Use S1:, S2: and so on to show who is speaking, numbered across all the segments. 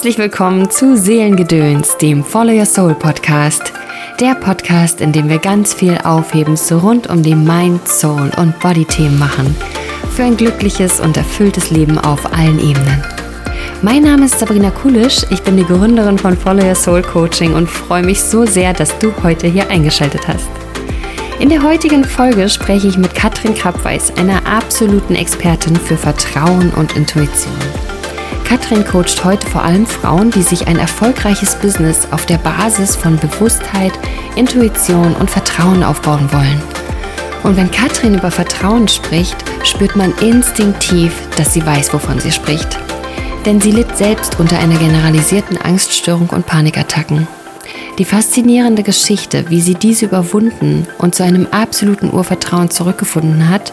S1: Herzlich willkommen zu Seelengedöns, dem Follow Your Soul Podcast. Der Podcast, in dem wir ganz viel Aufhebens rund um die Mind, Soul und Body-Themen machen. Für ein glückliches und erfülltes Leben auf allen Ebenen. Mein Name ist Sabrina Kulisch, ich bin die Gründerin von Follow Your Soul Coaching und freue mich so sehr, dass du heute hier eingeschaltet hast. In der heutigen Folge spreche ich mit Katrin Krabweis, einer absoluten Expertin für Vertrauen und Intuition. Katrin coacht heute vor allem Frauen, die sich ein erfolgreiches Business auf der Basis von Bewusstheit, Intuition und Vertrauen aufbauen wollen. Und wenn Katrin über Vertrauen spricht, spürt man instinktiv, dass sie weiß, wovon sie spricht. Denn sie litt selbst unter einer generalisierten Angststörung und Panikattacken. Die faszinierende Geschichte, wie sie diese überwunden und zu einem absoluten Urvertrauen zurückgefunden hat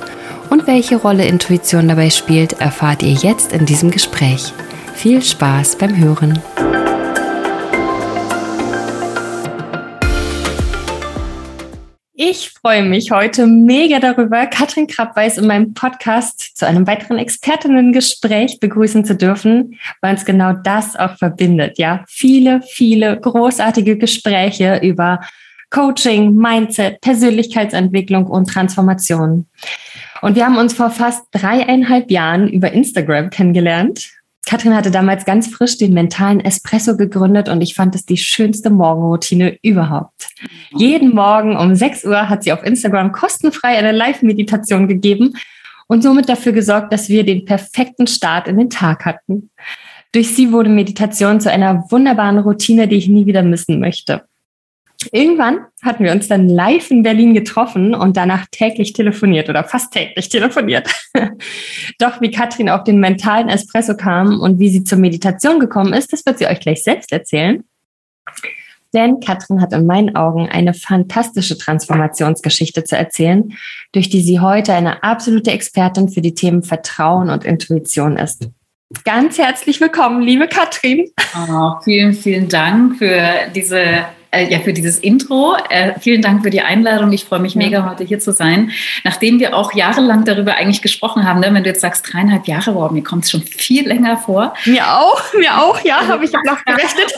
S1: und welche Rolle Intuition dabei spielt, erfahrt ihr jetzt in diesem Gespräch. Viel Spaß beim Hören! Ich freue mich heute mega darüber, Katrin Krabweis in meinem Podcast zu einem weiteren Expertinnengespräch begrüßen zu dürfen, weil uns genau das auch verbindet. Ja, viele, viele großartige Gespräche über Coaching, Mindset, Persönlichkeitsentwicklung und Transformation. Und wir haben uns vor fast dreieinhalb Jahren über Instagram kennengelernt Katrin hatte damals ganz frisch den mentalen Espresso gegründet und ich fand es die schönste Morgenroutine überhaupt. Jeden Morgen um 6 Uhr hat sie auf Instagram kostenfrei eine Live-Meditation gegeben und somit dafür gesorgt, dass wir den perfekten Start in den Tag hatten. Durch sie wurde Meditation zu einer wunderbaren Routine, die ich nie wieder missen möchte. Irgendwann hatten wir uns dann live in Berlin getroffen und danach täglich telefoniert oder fast täglich telefoniert. Doch wie Katrin auf den mentalen Espresso kam und wie sie zur Meditation gekommen ist, das wird sie euch gleich selbst erzählen. Denn Katrin hat in meinen Augen eine fantastische Transformationsgeschichte zu erzählen, durch die sie heute eine absolute Expertin für die Themen Vertrauen und Intuition ist. Ganz herzlich willkommen, liebe Katrin.
S2: Oh, vielen, vielen Dank für diese äh, ja, für dieses Intro. Äh, vielen Dank für die Einladung. Ich freue mich ja. mega, heute hier zu sein. Nachdem wir auch jahrelang darüber eigentlich gesprochen haben, ne? wenn du jetzt sagst, dreieinhalb Jahre, wow, mir kommt es schon viel länger vor.
S1: Mir auch, mir auch, ja, also, habe ich noch gerechnet.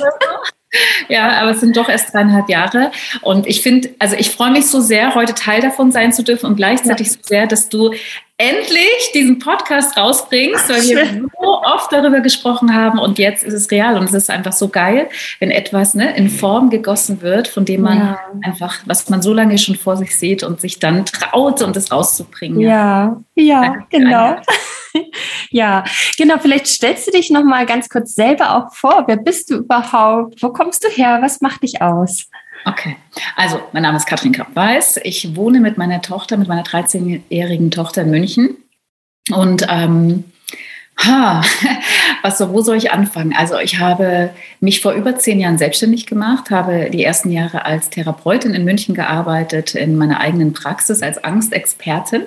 S2: Ja, aber es sind doch erst dreieinhalb Jahre. Und ich finde, also ich freue mich so sehr, heute Teil davon sein zu dürfen und gleichzeitig ja. so sehr, dass du endlich diesen Podcast rausbringst, weil wir so oft darüber gesprochen haben und jetzt ist es real und es ist einfach so geil, wenn etwas ne, in Form gegossen wird, von dem man ja. einfach, was man so lange schon vor sich sieht und sich dann traut, um das rauszubringen.
S1: Ja, ja, ja genau. ja, genau. Vielleicht stellst du dich noch mal ganz kurz selber auch vor. Wer bist du überhaupt? Wo kommst du her? Was macht dich aus?
S2: Okay, also mein Name ist Katrin Kapp-Weiß. Ich wohne mit meiner Tochter, mit meiner 13-jährigen Tochter in München. Und ähm, ha, was so, wo soll ich anfangen? Also ich habe mich vor über zehn Jahren selbstständig gemacht, habe die ersten Jahre als Therapeutin in München gearbeitet, in meiner eigenen Praxis als Angstexpertin.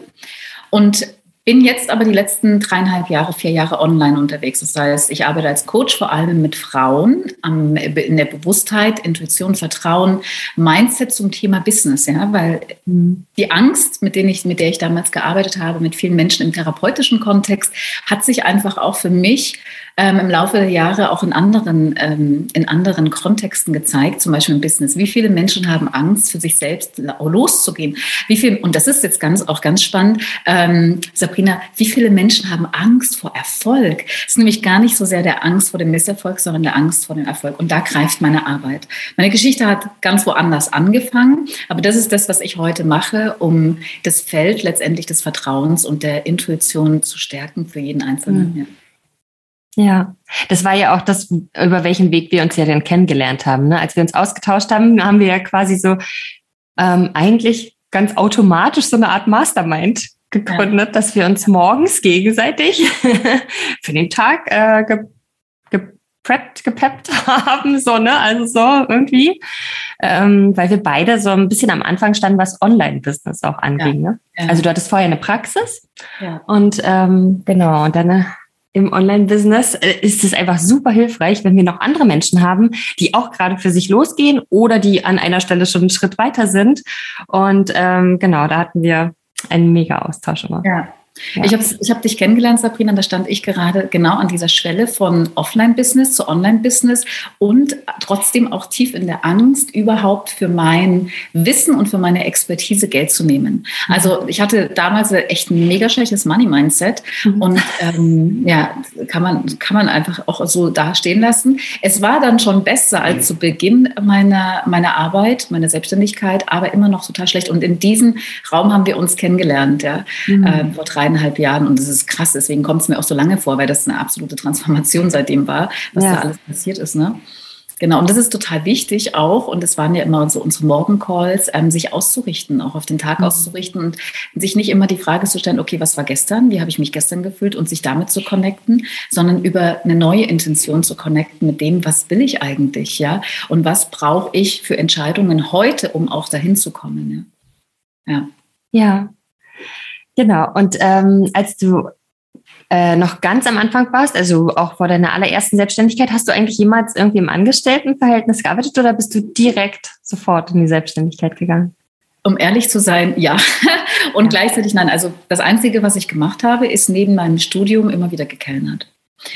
S2: Und bin jetzt aber die letzten dreieinhalb Jahre, vier Jahre online unterwegs. Das heißt, ich arbeite als Coach vor allem mit Frauen in der Bewusstheit, Intuition, Vertrauen, Mindset zum Thema Business, ja, weil die Angst, mit, denen ich, mit der ich damals gearbeitet habe, mit vielen Menschen im therapeutischen Kontext, hat sich einfach auch für mich ähm, im Laufe der Jahre auch in anderen, ähm, in anderen Kontexten gezeigt, zum Beispiel im Business. Wie viele Menschen haben Angst, für sich selbst loszugehen? Wie viel, und das ist jetzt ganz, auch ganz spannend, ähm, Sabrina, wie viele Menschen haben Angst vor Erfolg? Es ist nämlich gar nicht so sehr der Angst vor dem Misserfolg, sondern der Angst vor dem Erfolg. Und da greift meine Arbeit. Meine Geschichte hat ganz woanders angefangen, aber das ist das, was ich heute mache, um das Feld letztendlich des Vertrauens und der Intuition zu stärken für jeden Einzelnen.
S1: Mhm. Ja. Das war ja auch das, über welchen Weg wir uns ja dann kennengelernt haben. Ne? Als wir uns ausgetauscht haben, haben wir ja quasi so ähm, eigentlich ganz automatisch so eine Art Mastermind gegründet, ja. dass wir uns morgens gegenseitig für den Tag äh, ge gepreppt, gepeppt haben, so, ne? Also so irgendwie. Ähm, weil wir beide so ein bisschen am Anfang standen, was Online-Business auch anging. Ja. Ne? Ja. Also du hattest vorher eine Praxis ja. und ähm, genau, und dann im Online-Business äh, ist es einfach super hilfreich, wenn wir noch andere Menschen haben, die auch gerade für sich losgehen oder die an einer Stelle schon einen Schritt weiter sind. Und ähm, genau, da hatten wir einen mega Austausch immer.
S2: Ja, ja. Ich habe ich hab dich kennengelernt, Sabrina, da stand ich gerade genau an dieser Schwelle von Offline-Business zu Online-Business und trotzdem auch tief in der Angst, überhaupt für mein Wissen und für meine Expertise Geld zu nehmen. Mhm. Also ich hatte damals echt ein mega schlechtes Money-Mindset mhm. und ähm, ja, kann man, kann man einfach auch so dastehen lassen. Es war dann schon besser als zu Beginn meiner, meiner Arbeit, meiner Selbstständigkeit, aber immer noch total schlecht. Und in diesem Raum haben wir uns kennengelernt, ja, mhm. äh, vor drei dreieinhalb Jahren und das ist krass, deswegen kommt es mir auch so lange vor, weil das eine absolute Transformation seitdem war, was ja. da alles passiert ist. Ne? Genau, und das ist total wichtig auch, und das waren ja immer so unsere Morgencalls, ähm, sich auszurichten, auch auf den Tag mhm. auszurichten und sich nicht immer die Frage zu stellen, okay, was war gestern, wie habe ich mich gestern gefühlt und sich damit zu connecten, sondern über eine neue Intention zu connecten mit dem, was will ich eigentlich, ja, und was brauche ich für Entscheidungen heute, um auch dahin zu kommen.
S1: Ja. ja. ja. Genau. Und ähm, als du äh, noch ganz am Anfang warst, also auch vor deiner allerersten Selbstständigkeit, hast du eigentlich jemals irgendwie im Angestelltenverhältnis gearbeitet oder bist du direkt sofort in die Selbstständigkeit gegangen?
S2: Um ehrlich zu sein, ja. Und ja. gleichzeitig nein. Also das Einzige, was ich gemacht habe, ist neben meinem Studium immer wieder gekellnert.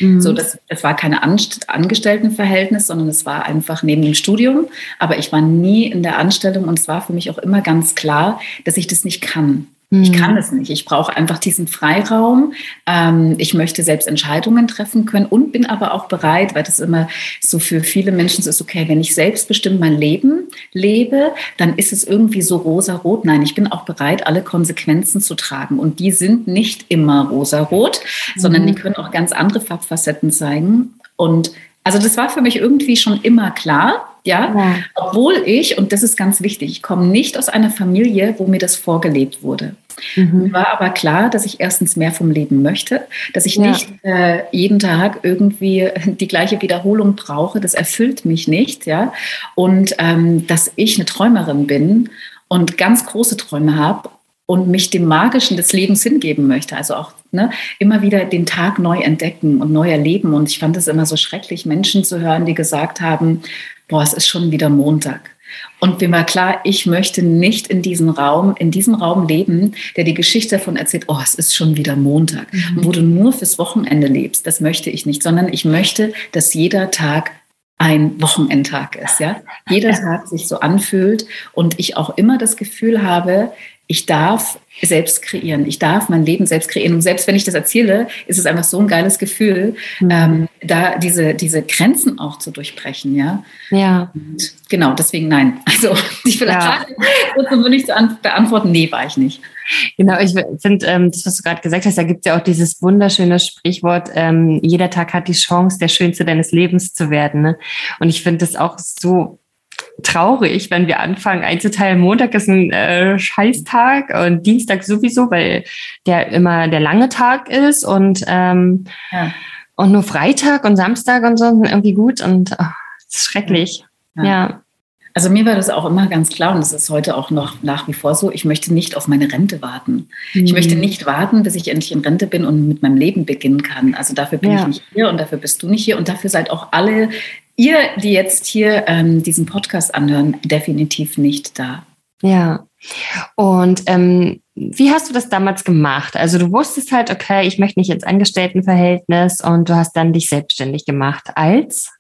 S2: Mhm. So, das, das war keine Angestelltenverhältnis, sondern es war einfach neben dem Studium. Aber ich war nie in der Anstellung und es war für mich auch immer ganz klar, dass ich das nicht kann. Ich kann mhm. es nicht. Ich brauche einfach diesen Freiraum. Ähm, ich möchte selbst Entscheidungen treffen können und bin aber auch bereit, weil das immer so für viele Menschen ist, okay, wenn ich selbstbestimmt mein Leben lebe, dann ist es irgendwie so rosa-rot. Nein, ich bin auch bereit, alle Konsequenzen zu tragen. Und die sind nicht immer rosa-rot, mhm. sondern die können auch ganz andere Farbfacetten zeigen. Und also das war für mich irgendwie schon immer klar. Ja? ja? obwohl ich, und das ist ganz wichtig, ich komme nicht aus einer Familie, wo mir das vorgelebt wurde. Mhm. Mir war aber klar, dass ich erstens mehr vom Leben möchte, dass ich ja. nicht äh, jeden Tag irgendwie die gleiche Wiederholung brauche. Das erfüllt mich nicht, ja. Und ähm, dass ich eine Träumerin bin und ganz große Träume habe und mich dem Magischen des Lebens hingeben möchte. Also auch ne, immer wieder den Tag neu entdecken und neu erleben. Und ich fand es immer so schrecklich, Menschen zu hören, die gesagt haben, boah, es ist schon wieder Montag. Und mir war klar, ich möchte nicht in diesem Raum, in diesem Raum leben, der die Geschichte davon erzählt, oh, es ist schon wieder Montag, mhm. wo du nur fürs Wochenende lebst. Das möchte ich nicht, sondern ich möchte, dass jeder Tag ein Wochenendtag ist, ja. Jeder Tag sich so anfühlt und ich auch immer das Gefühl habe, ich darf selbst kreieren. Ich darf mein Leben selbst kreieren. Und selbst wenn ich das erzähle, ist es einfach so ein geiles Gefühl, mhm. ähm, da diese, diese Grenzen auch zu durchbrechen, ja.
S1: Ja.
S2: Und genau, deswegen nein. Also ich will ja. kurz und nicht beantworten, nee, war ich nicht.
S1: Genau, ich finde, ähm, das, was du gerade gesagt hast, da gibt es ja auch dieses wunderschöne Sprichwort, ähm, jeder Tag hat die Chance, der Schönste deines Lebens zu werden. Ne? Und ich finde das auch so traurig, wenn wir anfangen einzuteilen, Montag ist ein äh, Scheißtag und Dienstag sowieso, weil der immer der lange Tag ist und, ähm, ja. und nur Freitag und Samstag und so sind irgendwie gut und oh, das ist schrecklich. ja. ja.
S2: Also mir war das auch immer ganz klar und das ist heute auch noch nach wie vor so. Ich möchte nicht auf meine Rente warten. Mhm. Ich möchte mhm. nicht warten, bis ich endlich in Rente bin und mit meinem Leben beginnen kann. Also dafür bin ja. ich nicht hier und dafür bist du nicht hier und dafür seid auch alle ihr, die jetzt hier ähm, diesen Podcast anhören, definitiv nicht da.
S1: Ja. Und ähm, wie hast du das damals gemacht? Also du wusstest halt, okay, ich möchte nicht ins Angestelltenverhältnis und du hast dann dich selbstständig gemacht als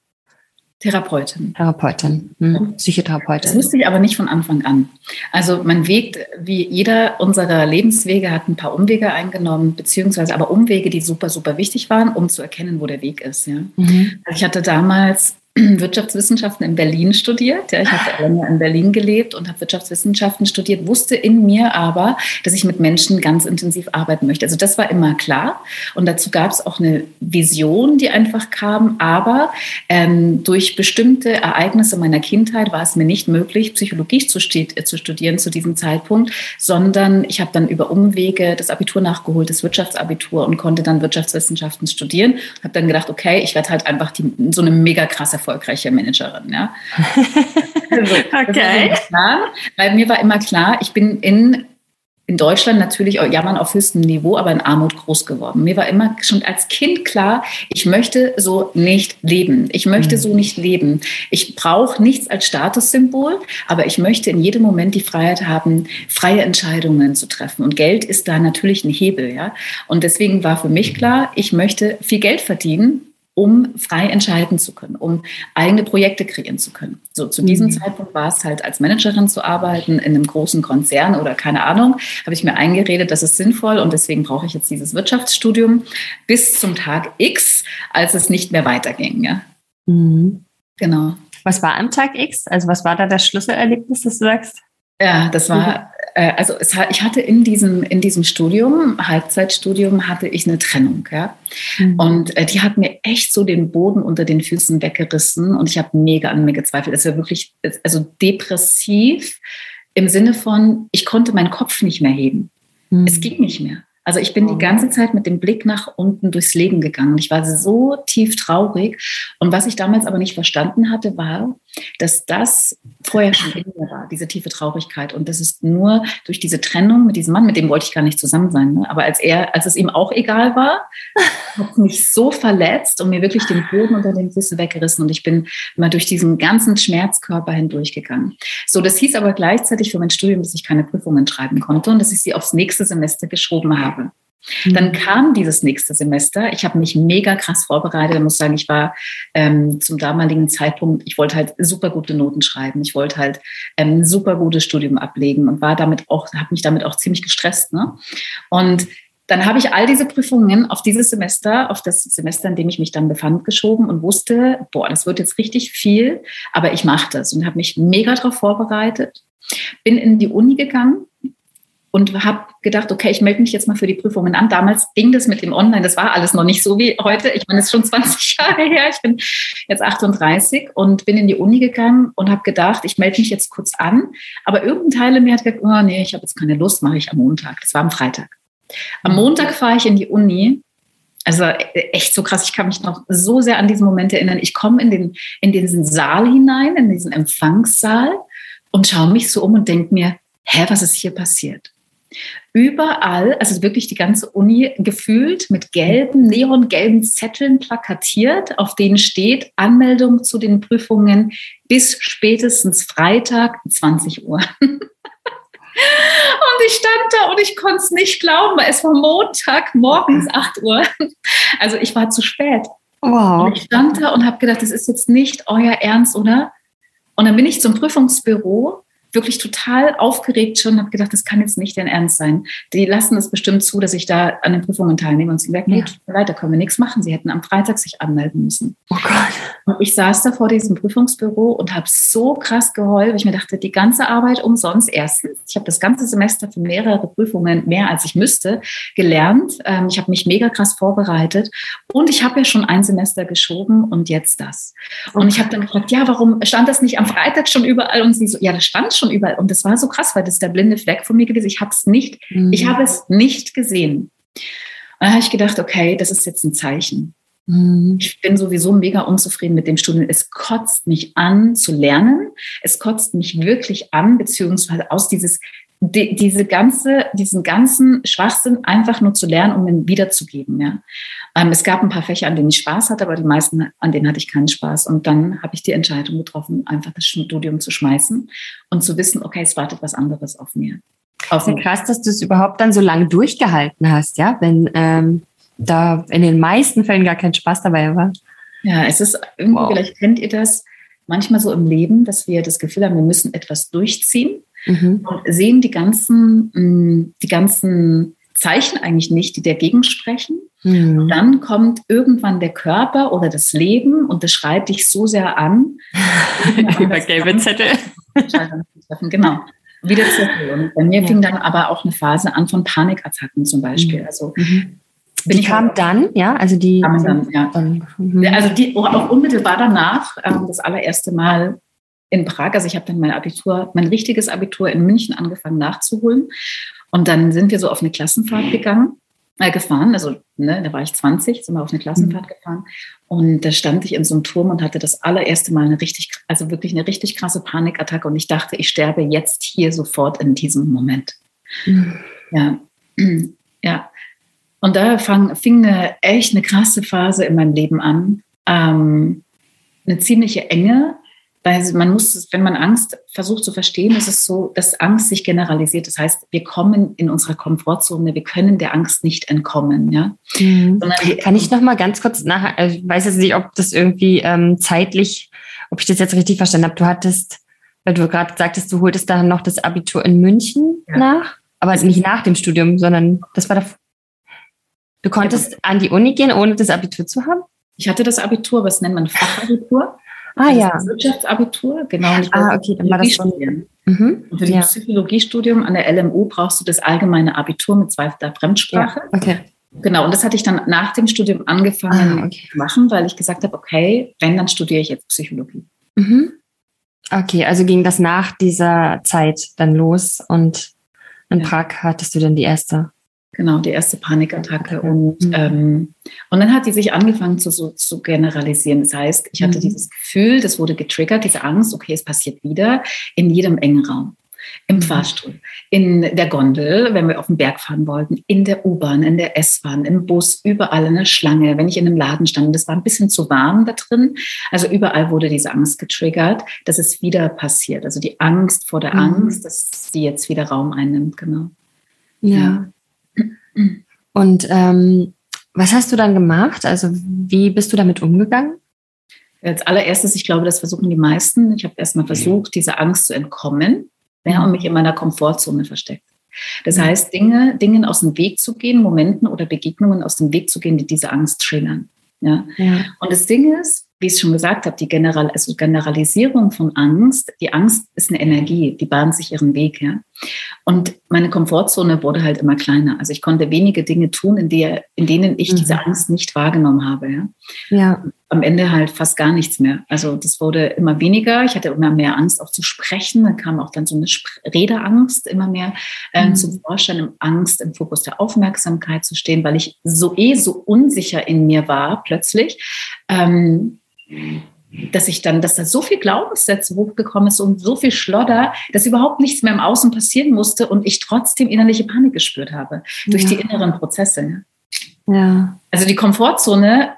S2: Therapeutin.
S1: Therapeutin, hm. Psychotherapeutin.
S2: Das wusste ich aber nicht von Anfang an. Also mein Weg, wie jeder unserer Lebenswege, hat ein paar Umwege eingenommen, beziehungsweise aber Umwege, die super, super wichtig waren, um zu erkennen, wo der Weg ist. Ja? Mhm. Also ich hatte damals Wirtschaftswissenschaften in Berlin studiert. Ja, ich habe länger in Berlin gelebt und habe Wirtschaftswissenschaften studiert, wusste in mir aber, dass ich mit Menschen ganz intensiv arbeiten möchte. Also das war immer klar. Und dazu gab es auch eine Vision, die einfach kam. Aber ähm, durch bestimmte Ereignisse meiner Kindheit war es mir nicht möglich, Psychologie zu, äh, zu studieren zu diesem Zeitpunkt, sondern ich habe dann über Umwege das Abitur nachgeholt, das Wirtschaftsabitur und konnte dann Wirtschaftswissenschaften studieren. Habe dann gedacht, okay, ich werde halt einfach die, so eine mega krasse erfolgreiche Managerin. Ja? also, okay. Klar, weil mir war immer klar, ich bin in in Deutschland natürlich jammern auf höchstem Niveau, aber in Armut groß geworden. Mir war immer schon als Kind klar, ich möchte so nicht leben. Ich möchte mhm. so nicht leben. Ich brauche nichts als Statussymbol, aber ich möchte in jedem Moment die Freiheit haben, freie Entscheidungen zu treffen. Und Geld ist da natürlich ein Hebel, ja. Und deswegen war für mich klar, ich möchte viel Geld verdienen um frei entscheiden zu können, um eigene Projekte kreieren zu können. So zu diesem mhm. Zeitpunkt war es halt als Managerin zu arbeiten in einem großen Konzern oder keine Ahnung, habe ich mir eingeredet, das ist sinnvoll und deswegen brauche ich jetzt dieses Wirtschaftsstudium bis zum Tag X, als es nicht mehr weiterging. Ja.
S1: Mhm. Genau. Was war am Tag X? Also was war da das Schlüsselerlebnis, das du sagst?
S2: Ja, das war äh, also es, ich hatte in diesem, in diesem Studium, Halbzeitstudium, hatte ich eine Trennung. Ja? Mhm. Und äh, die hat mir echt so den Boden unter den Füßen weggerissen und ich habe mega an mir gezweifelt. Es war wirklich, also depressiv im Sinne von, ich konnte meinen Kopf nicht mehr heben. Mhm. Es ging nicht mehr. Also ich bin die ganze Zeit mit dem Blick nach unten durchs Leben gegangen. Ich war so tief traurig. Und was ich damals aber nicht verstanden hatte, war, dass das vorher schon in mir war, diese tiefe Traurigkeit. Und das ist nur durch diese Trennung mit diesem Mann, mit dem wollte ich gar nicht zusammen sein. Ne? Aber als er, als es ihm auch egal war, hat mich so verletzt und mir wirklich den Boden unter den Füßen weggerissen. Und ich bin mal durch diesen ganzen Schmerzkörper hindurchgegangen. So, das hieß aber gleichzeitig für mein Studium, dass ich keine Prüfungen schreiben konnte und dass ich sie aufs nächste Semester geschoben habe. Dann mhm. kam dieses nächste Semester. Ich habe mich mega krass vorbereitet. Ich muss sagen, ich war ähm, zum damaligen Zeitpunkt, ich wollte halt super gute Noten schreiben. Ich wollte halt ähm, ein super gutes Studium ablegen und war damit auch, habe mich damit auch ziemlich gestresst. Ne? Und dann habe ich all diese Prüfungen auf dieses Semester, auf das Semester, in dem ich mich dann befand, geschoben und wusste, boah, das wird jetzt richtig viel, aber ich mache das und habe mich mega darauf vorbereitet. Bin in die Uni gegangen und habe gedacht, okay, ich melde mich jetzt mal für die Prüfungen an. Damals ging das mit dem Online, das war alles noch nicht so wie heute. Ich meine, es ist schon 20 Jahre her. Ich bin jetzt 38 und bin in die Uni gegangen und habe gedacht, ich melde mich jetzt kurz an. Aber irgendein Teil in mir hat gesagt, oh nee, ich habe jetzt keine Lust, mache ich am Montag. Das war am Freitag. Am mhm. Montag fahre ich in die Uni also echt so krass. Ich kann mich noch so sehr an diesen Moment erinnern. Ich komme in, den, in diesen Saal hinein, in diesen Empfangssaal und schaue mich so um und denke mir, hä, was ist hier passiert? Überall, also wirklich die ganze Uni gefühlt mit gelben, neongelben Zetteln plakatiert, auf denen steht Anmeldung zu den Prüfungen bis spätestens Freitag 20 Uhr. Und ich stand da und ich konnte es nicht glauben, weil es war Montag morgens 8 Uhr. Also ich war zu spät. Wow. Und ich stand da und habe gedacht, das ist jetzt nicht euer Ernst, oder? Und dann bin ich zum Prüfungsbüro wirklich total aufgeregt schon, habe gedacht, das kann jetzt nicht dein Ernst sein. Die lassen es bestimmt zu, dass ich da an den Prüfungen teilnehme. Und sie gesagt, nee, ja. weiter können wir nichts machen. Sie hätten am Freitag sich anmelden müssen. Oh Gott. Und ich saß da vor diesem Prüfungsbüro und habe so krass geheult, weil ich mir dachte, die ganze Arbeit umsonst. Erstens, ich habe das ganze Semester für mehrere Prüfungen, mehr als ich müsste, gelernt. Ähm, ich habe mich mega krass vorbereitet und ich habe ja schon ein Semester geschoben und jetzt das. Und ich habe dann gefragt, ja, warum stand das nicht am Freitag schon überall? Und sie so, ja, das stand schon überall. Und das war so krass, weil das ist der blinde Fleck von mir gewesen. Ich habe es nicht, mhm. ich habe es nicht gesehen. Und dann habe ich gedacht, okay, das ist jetzt ein Zeichen. Mhm. Ich bin sowieso mega unzufrieden mit dem Studium. Es kotzt mich an zu lernen. Es kotzt mich wirklich an, beziehungsweise aus dieses, die, diese ganze, diesen ganzen Schwachsinn einfach nur zu lernen, um ihn wiederzugeben. Ja. Ähm, es gab ein paar Fächer, an denen ich Spaß hatte, aber die meisten, an denen hatte ich keinen Spaß. Und dann habe ich die Entscheidung getroffen, einfach das Studium zu schmeißen und zu wissen, okay, es wartet was anderes auf mir.
S1: Auf ja krass, dass du es überhaupt dann so lange durchgehalten hast, ja, wenn ähm, da in den meisten Fällen gar kein Spaß dabei war.
S2: Ja, es ist irgendwie, wow. vielleicht kennt ihr das manchmal so im Leben, dass wir das Gefühl haben, wir müssen etwas durchziehen mhm. und sehen die ganzen, mm, die ganzen Zeichen eigentlich nicht, die dagegen sprechen. Mhm. Dann kommt irgendwann der Körper oder das Leben und das schreit dich so sehr an.
S1: Über gelbe Zettel.
S2: Genau. Wieder Zettel. Und bei mir ja. fing dann aber auch eine Phase an von Panikattacken zum Beispiel. Mhm. Also
S1: mhm. die kam dann, ja, also die. Kam dann,
S2: ja. Mhm. Also die auch unmittelbar danach, ähm, das allererste Mal in Prag. Also ich habe dann mein Abitur, mein richtiges Abitur in München angefangen nachzuholen. Und dann sind wir so auf eine Klassenfahrt gegangen, äh, gefahren. Also ne, da war ich 20, sind wir auf eine Klassenfahrt mhm. gefahren. Und da stand ich in so einem Turm und hatte das allererste Mal eine richtig, also wirklich eine richtig krasse Panikattacke. Und ich dachte, ich sterbe jetzt hier sofort in diesem Moment. Mhm. Ja, ja. Und da fang, fing eine echt eine krasse Phase in meinem Leben an. Ähm, eine ziemliche Enge, weil man muss, wenn man Angst versucht zu verstehen, ist es so, dass Angst sich generalisiert. Das heißt, wir kommen in unserer Komfortzone, wir können der Angst nicht entkommen. Ja?
S1: Mhm. Kann ich noch mal ganz kurz nach, also ich weiß jetzt nicht, ob das irgendwie ähm, zeitlich, ob ich das jetzt richtig verstanden habe. Du hattest, weil du gerade sagtest, du holtest dann noch das Abitur in München ja. nach, aber nicht nach dem Studium, sondern das war da. Du konntest ja. an die Uni gehen, ohne das Abitur zu haben?
S2: Ich hatte das Abitur, was nennt man Fachabitur?
S1: Ah ja.
S2: Das Wirtschaftsabitur, genau.
S1: Ah, okay, dann war das schon.
S2: Mhm. Und für das ja. Psychologiestudium an der LMU brauchst du das allgemeine Abitur mit zweiter Fremdsprache.
S1: Ja, okay.
S2: Genau, und das hatte ich dann nach dem Studium angefangen ah, okay. zu machen, weil ich gesagt habe, okay, wenn, dann studiere ich jetzt Psychologie.
S1: Mhm. Okay, also ging das nach dieser Zeit dann los und in ja. Prag hattest du dann die erste
S2: Genau, die erste Panikattacke. Und, mhm. ähm, und dann hat die sich angefangen zu, so, zu generalisieren. Das heißt, ich hatte mhm. dieses Gefühl, das wurde getriggert, diese Angst, okay, es passiert wieder in jedem engen Raum. Im mhm. Fahrstuhl, in der Gondel, wenn wir auf den Berg fahren wollten, in der U-Bahn, in der S-Bahn, im Bus, überall in der Schlange, wenn ich in einem Laden stand, das war ein bisschen zu warm da drin. Also überall wurde diese Angst getriggert, dass es wieder passiert. Also die Angst vor der mhm. Angst, dass sie jetzt wieder Raum einnimmt, genau.
S1: ja. ja. Und ähm, was hast du dann gemacht? Also wie bist du damit umgegangen?
S2: Als allererstes, ich glaube, das versuchen die meisten. Ich habe erstmal versucht, dieser Angst zu entkommen ja, und mich in meiner Komfortzone versteckt. Das heißt, Dinge, Dingen aus dem Weg zu gehen, Momenten oder Begegnungen aus dem Weg zu gehen, die diese Angst triggern. Ja? ja. Und das Ding ist, wie ich es schon gesagt habe, die General, also Generalisierung von Angst, die Angst ist eine Energie, die bahnt sich ihren Weg, ja. Und meine Komfortzone wurde halt immer kleiner. Also ich konnte wenige Dinge tun, in, der, in denen ich mhm. diese Angst nicht wahrgenommen habe, ja.
S1: ja.
S2: Am Ende halt fast gar nichts mehr. Also das wurde immer weniger. Ich hatte immer mehr Angst, auch zu sprechen. Dann kam auch dann so eine Redeangst immer mehr äh, mhm. zum Vorschein, Angst im Fokus der Aufmerksamkeit zu stehen, weil ich so eh so unsicher in mir war plötzlich. Ähm, dass ich dann, dass da so viel Glaubenssätze hochgekommen ist und so viel Schlodder, dass überhaupt nichts mehr im Außen passieren musste und ich trotzdem innerliche Panik gespürt habe durch ja. die inneren Prozesse.
S1: Ja.
S2: Also die Komfortzone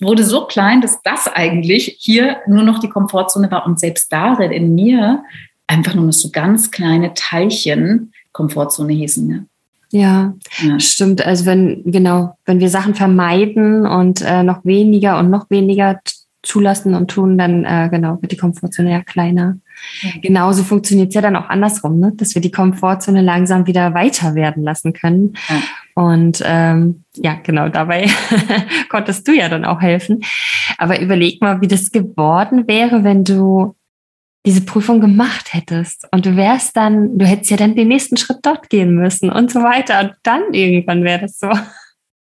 S2: wurde so klein, dass das eigentlich hier nur noch die Komfortzone war und selbst darin in mir einfach nur noch so ganz kleine Teilchen Komfortzone hießen. Ne?
S1: Ja, ja, stimmt. Also wenn, genau, wenn wir Sachen vermeiden und äh, noch weniger und noch weniger zulassen und tun, dann äh, genau wird die Komfortzone ja kleiner. Ja. Genauso funktioniert es ja dann auch andersrum, ne? dass wir die Komfortzone langsam wieder weiter werden lassen können. Ja. Und ähm, ja, genau, dabei konntest du ja dann auch helfen. Aber überleg mal, wie das geworden wäre, wenn du diese Prüfung gemacht hättest und du wärst dann, du hättest ja dann den nächsten Schritt dort gehen müssen und so weiter. Und dann irgendwann wäre das so.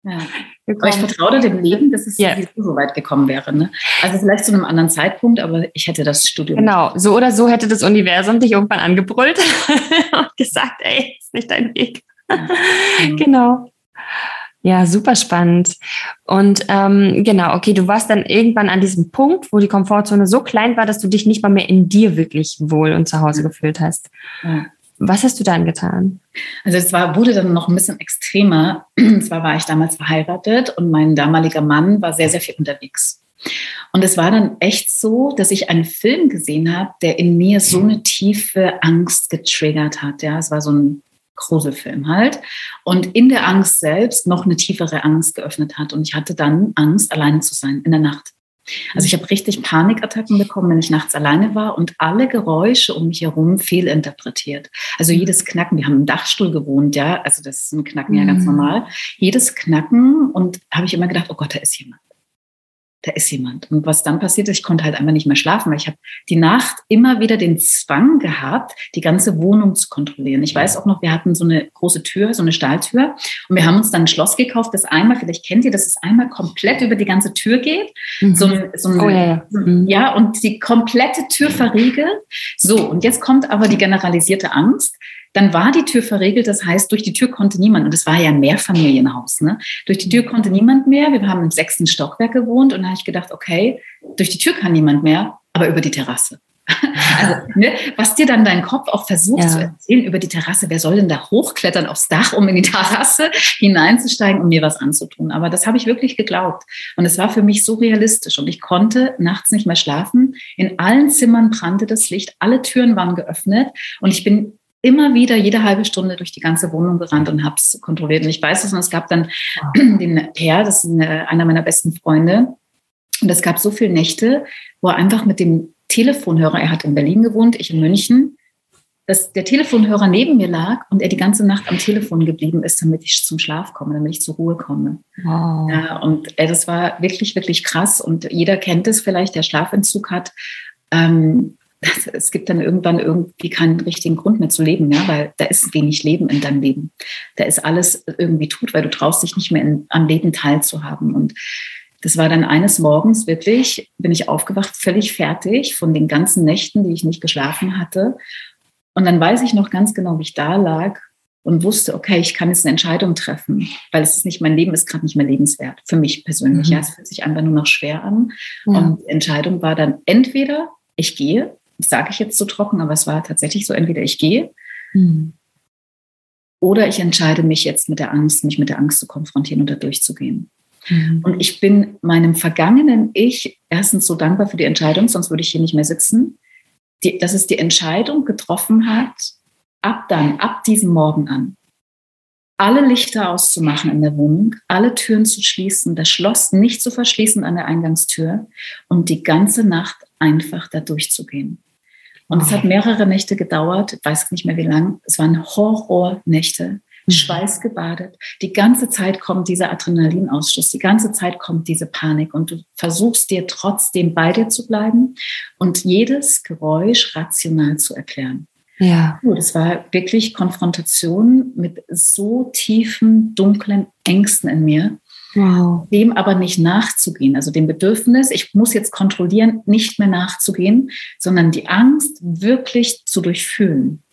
S2: Ja. Aber ich vertraue dem Leben, dass es yeah. so weit gekommen wäre. Ne? Also vielleicht zu einem anderen Zeitpunkt, aber ich hätte das Studium.
S1: Genau, so oder so hätte das Universum dich irgendwann angebrüllt und gesagt, ey, ist nicht dein Weg. Ja. genau. Ja, super spannend. Und ähm, genau, okay, du warst dann irgendwann an diesem Punkt, wo die Komfortzone so klein war, dass du dich nicht mal mehr in dir wirklich wohl und zu Hause gefühlt hast. Ja. Was hast du dann getan?
S2: Also es war, wurde dann noch ein bisschen extremer. Und zwar war ich damals verheiratet und mein damaliger Mann war sehr, sehr viel unterwegs. Und es war dann echt so, dass ich einen Film gesehen habe, der in mir so eine tiefe Angst getriggert hat. Ja, es war so ein Gruselfilm halt. Und in der Angst selbst noch eine tiefere Angst geöffnet hat. Und ich hatte dann Angst, alleine zu sein in der Nacht. Also ich habe richtig Panikattacken bekommen, wenn ich nachts alleine war und alle Geräusche um mich herum fehlinterpretiert. Also jedes Knacken, wir haben im Dachstuhl gewohnt, ja, also das ist ein Knacken ja ganz mhm. normal. Jedes Knacken und habe ich immer gedacht, oh Gott, da ist jemand da ist jemand. Und was dann passiert ist, ich konnte halt einfach nicht mehr schlafen, weil ich habe die Nacht immer wieder den Zwang gehabt, die ganze Wohnung zu kontrollieren. Ich weiß auch noch, wir hatten so eine große Tür, so eine Stahltür und wir haben uns dann ein Schloss gekauft, das einmal, vielleicht kennt ihr, dass es einmal komplett über die ganze Tür geht. Mhm. So, so eine, oh, ja, ja. Mhm. ja, und die komplette Tür verriegelt. So, und jetzt kommt aber die generalisierte Angst dann war die Tür verriegelt, das heißt, durch die Tür konnte niemand, und es war ja ein Mehrfamilienhaus, ne? durch die Tür konnte niemand mehr. Wir haben im sechsten Stockwerk gewohnt und da habe ich gedacht, okay, durch die Tür kann niemand mehr, aber über die Terrasse. Also, ne, was dir dann dein Kopf auch versucht ja. zu erzählen über die Terrasse, wer soll denn da hochklettern aufs Dach, um in die Terrasse hineinzusteigen, um mir was anzutun? Aber das habe ich wirklich geglaubt. Und es war für mich so realistisch und ich konnte nachts nicht mehr schlafen. In allen Zimmern brannte das Licht, alle Türen waren geöffnet und ich bin immer wieder jede halbe Stunde durch die ganze Wohnung gerannt und habe es kontrolliert. Und ich weiß es, und es gab dann den Per, das ist einer meiner besten Freunde, und es gab so viele Nächte, wo er einfach mit dem Telefonhörer, er hat in Berlin gewohnt, ich in München, dass der Telefonhörer neben mir lag und er die ganze Nacht am Telefon geblieben ist, damit ich zum Schlaf komme, damit ich zur Ruhe komme. Wow. Ja, und äh, das war wirklich, wirklich krass. Und jeder kennt es vielleicht, der Schlafentzug hat. Ähm, es gibt dann irgendwann irgendwie keinen richtigen Grund mehr zu leben, ja, weil da ist wenig Leben in deinem Leben. Da ist alles irgendwie tot, weil du traust dich nicht mehr in, am Leben teilzuhaben. Und das war dann eines Morgens wirklich, bin ich aufgewacht, völlig fertig von den ganzen Nächten, die ich nicht geschlafen hatte. Und dann weiß ich noch ganz genau, wie ich da lag und wusste, okay, ich kann jetzt eine Entscheidung treffen, weil es ist nicht, mein Leben ist gerade nicht mehr lebenswert, für mich persönlich. Mhm. Ja, es fühlt sich einfach nur noch schwer an. Ja. Und die Entscheidung war dann entweder ich gehe, das sage ich jetzt so trocken, aber es war tatsächlich so, entweder ich gehe mhm. oder ich entscheide mich jetzt mit der Angst, mich mit der Angst zu konfrontieren und da durchzugehen. Mhm. Und ich bin meinem vergangenen Ich erstens so dankbar für die Entscheidung, sonst würde ich hier nicht mehr sitzen, die, dass es die Entscheidung getroffen hat, ab dann, ab diesem Morgen an, alle Lichter auszumachen in der Wohnung, alle Türen zu schließen, das Schloss nicht zu verschließen an der Eingangstür und die ganze Nacht einfach da durchzugehen. Und es hat mehrere Nächte gedauert, weiß nicht mehr wie lang. Es waren Horrornächte. Mhm. schweißgebadet. Die ganze Zeit kommt dieser Adrenalinausstoß, die ganze Zeit kommt diese Panik und du versuchst dir trotzdem bei dir zu bleiben und jedes Geräusch rational zu erklären. Ja. Das war wirklich Konfrontation mit so tiefen, dunklen Ängsten in mir. Wow. Dem aber nicht nachzugehen, also dem Bedürfnis, ich muss jetzt kontrollieren, nicht mehr nachzugehen, sondern die Angst wirklich zu durchfühlen.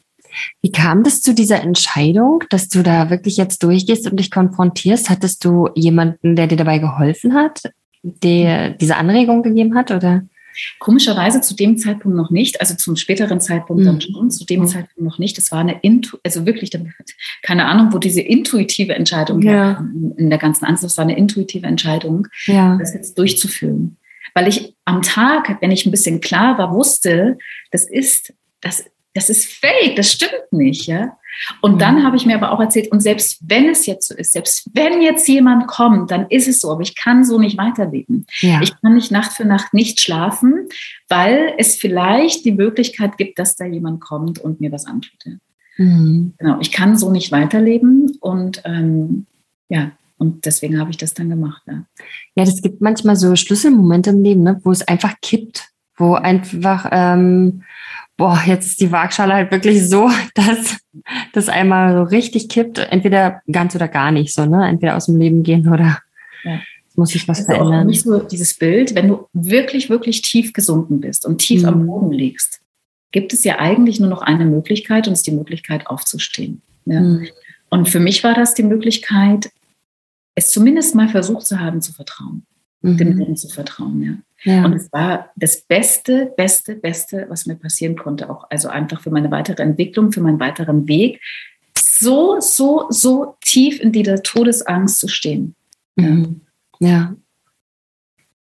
S1: Wie kam das zu dieser Entscheidung, dass du da wirklich jetzt durchgehst und dich konfrontierst? Hattest du jemanden, der dir dabei geholfen hat, der diese Anregung gegeben hat, oder?
S2: Komischerweise zu dem Zeitpunkt noch nicht, also zum späteren Zeitpunkt mhm. dann schon, zu dem mhm. Zeitpunkt noch nicht. Das war eine, Intu also wirklich, keine Ahnung, wo diese intuitive Entscheidung ja. in der ganzen Angst, das war eine intuitive Entscheidung, ja. das jetzt durchzuführen. Weil ich am Tag, wenn ich ein bisschen klar war, wusste, das ist, das das ist fake, das stimmt nicht, ja. Und dann mhm. habe ich mir aber auch erzählt, und selbst wenn es jetzt so ist, selbst wenn jetzt jemand kommt, dann ist es so, aber ich kann so nicht weiterleben. Ja. Ich kann nicht Nacht für Nacht nicht schlafen, weil es vielleicht die Möglichkeit gibt, dass da jemand kommt und mir was antut. Mhm. Genau, ich kann so nicht weiterleben und ähm, ja, und deswegen habe ich das dann gemacht. Ja.
S1: ja, das gibt manchmal so Schlüsselmomente im Leben, ne, wo es einfach kippt, wo einfach ähm, boah, jetzt ist die Waagschale halt wirklich so, dass das einmal so richtig kippt, entweder ganz oder gar nicht so, ne? Entweder aus dem Leben gehen oder ja. muss sich was also verändern. Auch
S2: nicht so dieses Bild, wenn du wirklich, wirklich tief gesunken bist und tief mhm. am Boden liegst, gibt es ja eigentlich nur noch eine Möglichkeit und es ist die Möglichkeit aufzustehen. Ja? Mhm. Und für mich war das die Möglichkeit, es zumindest mal versucht zu haben, zu vertrauen, mhm. dem Leben zu vertrauen. Ja? Ja. Und es war das Beste, Beste, Beste, was mir passieren konnte. Auch also einfach für meine weitere Entwicklung, für meinen weiteren Weg, so, so, so tief in dieser Todesangst zu stehen.
S1: Mhm. Ja.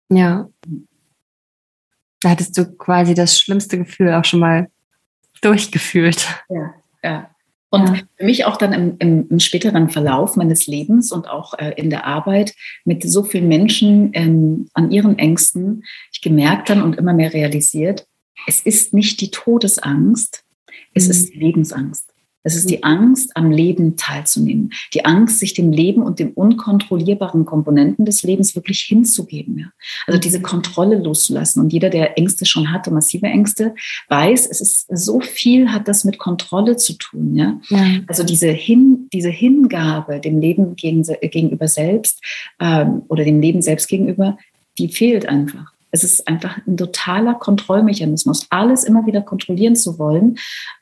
S1: Ja. Da hattest du quasi das schlimmste Gefühl auch schon mal durchgefühlt.
S2: Ja, ja. Und ja. für mich auch dann im, im, im, späteren Verlauf meines Lebens und auch äh, in der Arbeit mit so vielen Menschen ähm, an ihren Ängsten, ich gemerkt dann und immer mehr realisiert, es ist nicht die Todesangst, es mhm. ist die Lebensangst. Es ist die Angst, am Leben teilzunehmen. Die Angst, sich dem Leben und den unkontrollierbaren Komponenten des Lebens wirklich hinzugeben. Ja. Also diese Kontrolle loszulassen. Und jeder, der Ängste schon hatte, massive Ängste, weiß, es ist so viel hat das mit Kontrolle zu tun. Ja. ja. Also diese, Hin, diese Hingabe dem Leben gegen, gegenüber selbst ähm, oder dem Leben selbst gegenüber, die fehlt einfach. Es ist einfach ein totaler Kontrollmechanismus, alles immer wieder kontrollieren zu wollen.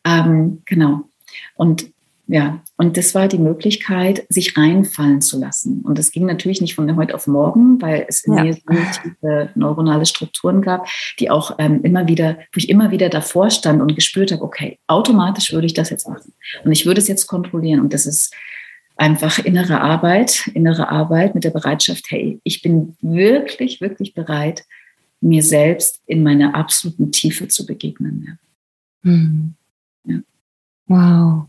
S2: Ähm, genau. Und ja, und das war die Möglichkeit, sich reinfallen zu lassen. Und das ging natürlich nicht von heute auf morgen, weil es in ja. mir so tiefe neuronale Strukturen gab, die auch ähm, immer wieder, wo ich immer wieder davor stand und gespürt habe, okay, automatisch würde ich das jetzt machen. Und ich würde es jetzt kontrollieren. Und das ist einfach innere Arbeit, innere Arbeit mit der Bereitschaft, hey, ich bin wirklich, wirklich bereit, mir selbst in meiner absoluten Tiefe zu begegnen. Ja.
S1: Hm. ja. Wow.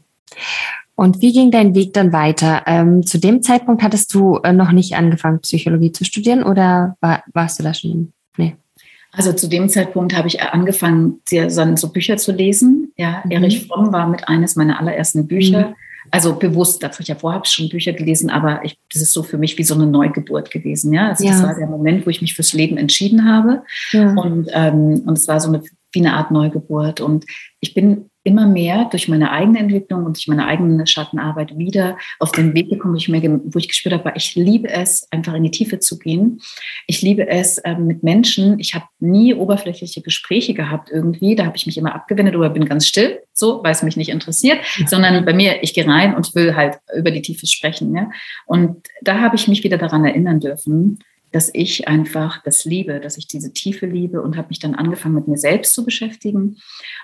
S1: Und wie ging dein Weg dann weiter? Ähm, zu dem Zeitpunkt hattest du äh, noch nicht angefangen, Psychologie zu studieren oder war, warst du da schon? Nee.
S2: Also zu dem Zeitpunkt habe ich angefangen, so Bücher zu lesen. Ja, mhm. Erich Fromm war mit eines meiner allerersten Bücher. Mhm. Also bewusst, dazu ich ja vorher schon Bücher gelesen, aber ich, das ist so für mich wie so eine Neugeburt gewesen. Ja, also ja. das war der Moment, wo ich mich fürs Leben entschieden habe. Ja. Und, ähm, und es war so eine, wie eine Art Neugeburt. Und ich bin immer mehr durch meine eigene Entwicklung und durch meine eigene Schattenarbeit wieder auf den Weg gekommen, wo ich, mir, wo ich gespürt habe, ich liebe es, einfach in die Tiefe zu gehen. Ich liebe es äh, mit Menschen. Ich habe nie oberflächliche Gespräche gehabt irgendwie. Da habe ich mich immer abgewendet oder bin ganz still, so, weil es mich nicht interessiert, sondern bei mir, ich gehe rein und will halt über die Tiefe sprechen. Ja? Und da habe ich mich wieder daran erinnern dürfen, dass ich einfach das liebe, dass ich diese Tiefe liebe und habe mich dann angefangen mit mir selbst zu beschäftigen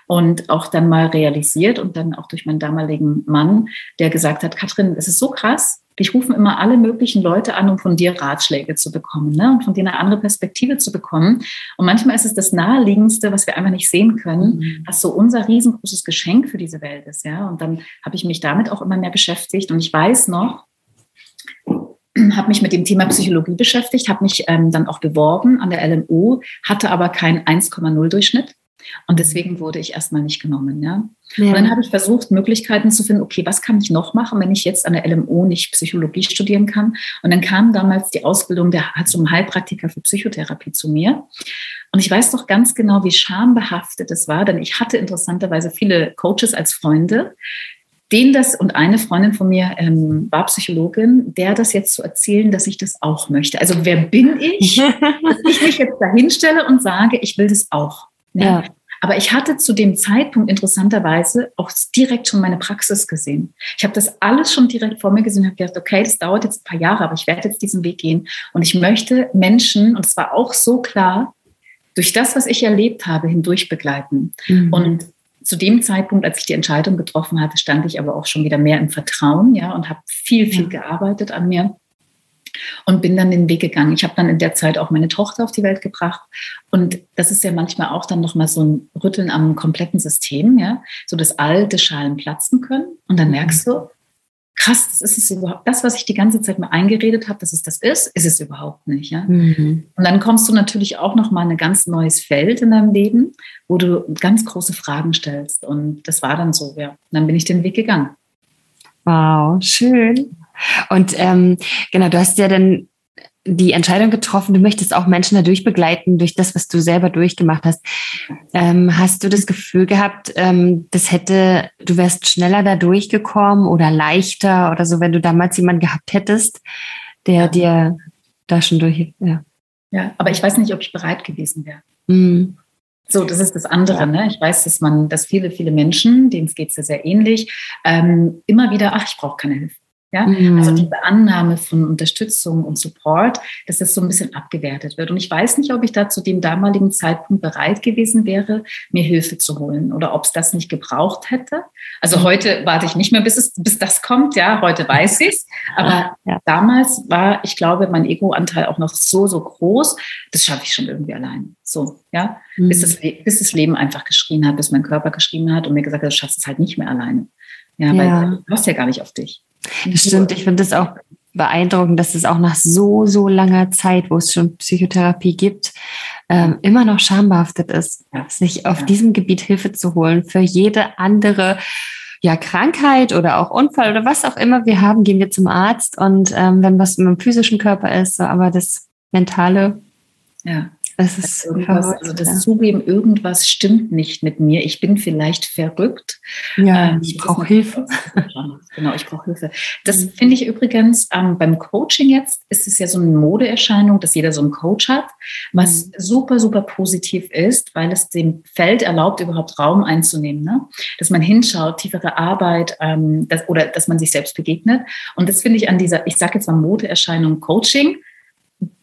S2: und auch dann mal realisiert und dann auch durch meinen damaligen Mann, der gesagt hat, Katrin, es ist so krass, dich rufen immer alle möglichen Leute an, um von dir Ratschläge zu bekommen ne? und von dir eine andere Perspektive zu bekommen. Und manchmal ist es das Naheliegendste, was wir einfach nicht sehen können, mhm. was so unser riesengroßes Geschenk für diese Welt ist. Ja? Und dann habe ich mich damit auch immer mehr beschäftigt. Und ich weiß noch, habe mich mit dem Thema Psychologie beschäftigt, habe mich ähm, dann auch beworben an der LMU, hatte aber keinen 1,0 Durchschnitt. Und deswegen wurde ich erstmal nicht genommen. Ja? ja. Und dann habe ich versucht, Möglichkeiten zu finden, okay, was kann ich noch machen, wenn ich jetzt an der LMO nicht Psychologie studieren kann? Und dann kam damals die Ausbildung der ein Heilpraktiker für Psychotherapie zu mir. Und ich weiß doch ganz genau, wie schambehaftet es war, denn ich hatte interessanterweise viele Coaches als Freunde, denen das und eine Freundin von mir ähm, war Psychologin, der das jetzt zu erzählen, dass ich das auch möchte. Also wer bin ich, dass ich mich jetzt dahinstelle und sage, ich will das auch. Ja. ja. Aber ich hatte zu dem Zeitpunkt interessanterweise auch direkt schon meine Praxis gesehen. Ich habe das alles schon direkt vor mir gesehen und habe gedacht, okay, das dauert jetzt ein paar Jahre, aber ich werde jetzt diesen Weg gehen. Und ich möchte Menschen, und es war auch so klar, durch das, was ich erlebt habe, hindurch begleiten. Mhm. Und zu dem Zeitpunkt, als ich die Entscheidung getroffen hatte, stand ich aber auch schon wieder mehr im Vertrauen, ja, und habe viel, viel gearbeitet an mir und bin dann den Weg gegangen. Ich habe dann in der Zeit auch meine Tochter auf die Welt gebracht und das ist ja manchmal auch dann noch mal so ein Rütteln am kompletten System, ja, so dass alte Schalen platzen können und dann merkst du, krass, das ist es überhaupt, das, was ich die ganze Zeit mir eingeredet habe, dass es das ist, ist es überhaupt nicht. Ja? Mhm. Und dann kommst du natürlich auch noch mal in ein ganz neues Feld in deinem Leben, wo du ganz große Fragen stellst. Und das war dann so, ja. Und dann bin ich den Weg gegangen.
S1: Wow, schön. Und ähm, genau, du hast ja dann die Entscheidung getroffen, du möchtest auch Menschen dadurch begleiten, durch das, was du selber durchgemacht hast. Ähm, hast du das Gefühl gehabt, ähm, das hätte, du wärst schneller da durchgekommen oder leichter oder so, wenn du damals jemanden gehabt hättest, der ja. dir da schon durch,
S2: ja. Ja, aber ich weiß nicht, ob ich bereit gewesen wäre. Mhm. So, das ist das andere. Ja. Ne? Ich weiß, dass man, dass viele, viele Menschen, denen es geht sehr, sehr ähnlich, ähm, immer wieder, ach, ich brauche keine Hilfe. Ja? Mhm. Also diese Annahme von Unterstützung und Support, dass das so ein bisschen abgewertet wird. Und ich weiß nicht, ob ich da zu dem damaligen Zeitpunkt bereit gewesen wäre, mir Hilfe zu holen oder ob es das nicht gebraucht hätte. Also mhm. heute warte ich nicht mehr, bis, es, bis das kommt. Ja, heute weiß ich es. Aber ja. damals war, ich glaube, mein Ego-Anteil auch noch so, so groß. Das schaffe ich schon irgendwie allein. So, ja, mhm. bis, das, bis das Leben einfach geschrien hat, bis mein Körper geschrien hat und mir gesagt hat, du schaffst es halt nicht mehr alleine. Ja, ja. weil du hast ja gar nicht auf dich.
S1: Das stimmt. Ich finde es auch beeindruckend, dass es auch nach so, so langer Zeit, wo es schon Psychotherapie gibt, ähm, immer noch schambehaftet ist, sich auf ja. diesem Gebiet Hilfe zu holen. Für jede andere ja, Krankheit oder auch Unfall oder was auch immer wir haben, gehen wir zum Arzt und ähm, wenn was mit dem physischen Körper ist, so, aber das Mentale.
S2: Ja.
S1: Das ist
S2: irgendwas, also das ja. Zugeben, irgendwas stimmt nicht mit mir. Ich bin vielleicht verrückt.
S1: Ja, ähm, ich brauche Hilfe.
S2: Genau, ich brauche Hilfe. Das mhm. finde ich übrigens ähm, beim Coaching jetzt ist es ja so eine Modeerscheinung, dass jeder so einen Coach hat, was mhm. super, super positiv ist, weil es dem Feld erlaubt, überhaupt Raum einzunehmen. Ne? Dass man hinschaut, tiefere Arbeit ähm, das, oder dass man sich selbst begegnet. Und das finde ich an dieser, ich sage jetzt mal Modeerscheinung Coaching,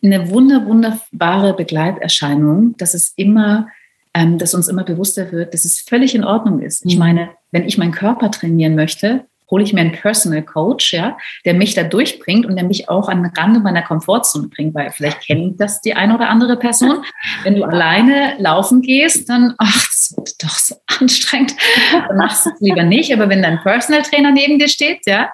S2: eine wunder, wunderbare Begleiterscheinung, dass es immer, ähm, dass uns immer bewusster wird, dass es völlig in Ordnung ist. Ich mhm. meine, wenn ich meinen Körper trainieren möchte, hole ich mir einen Personal Coach, ja, der mich da durchbringt und der mich auch an den Rande meiner Komfortzone bringt, weil vielleicht kennt das die eine oder andere Person. Wenn du alleine laufen gehst, dann, ach, das wird doch so anstrengend, dann machst du es lieber nicht. Aber wenn dein Personal Trainer neben dir steht, ja,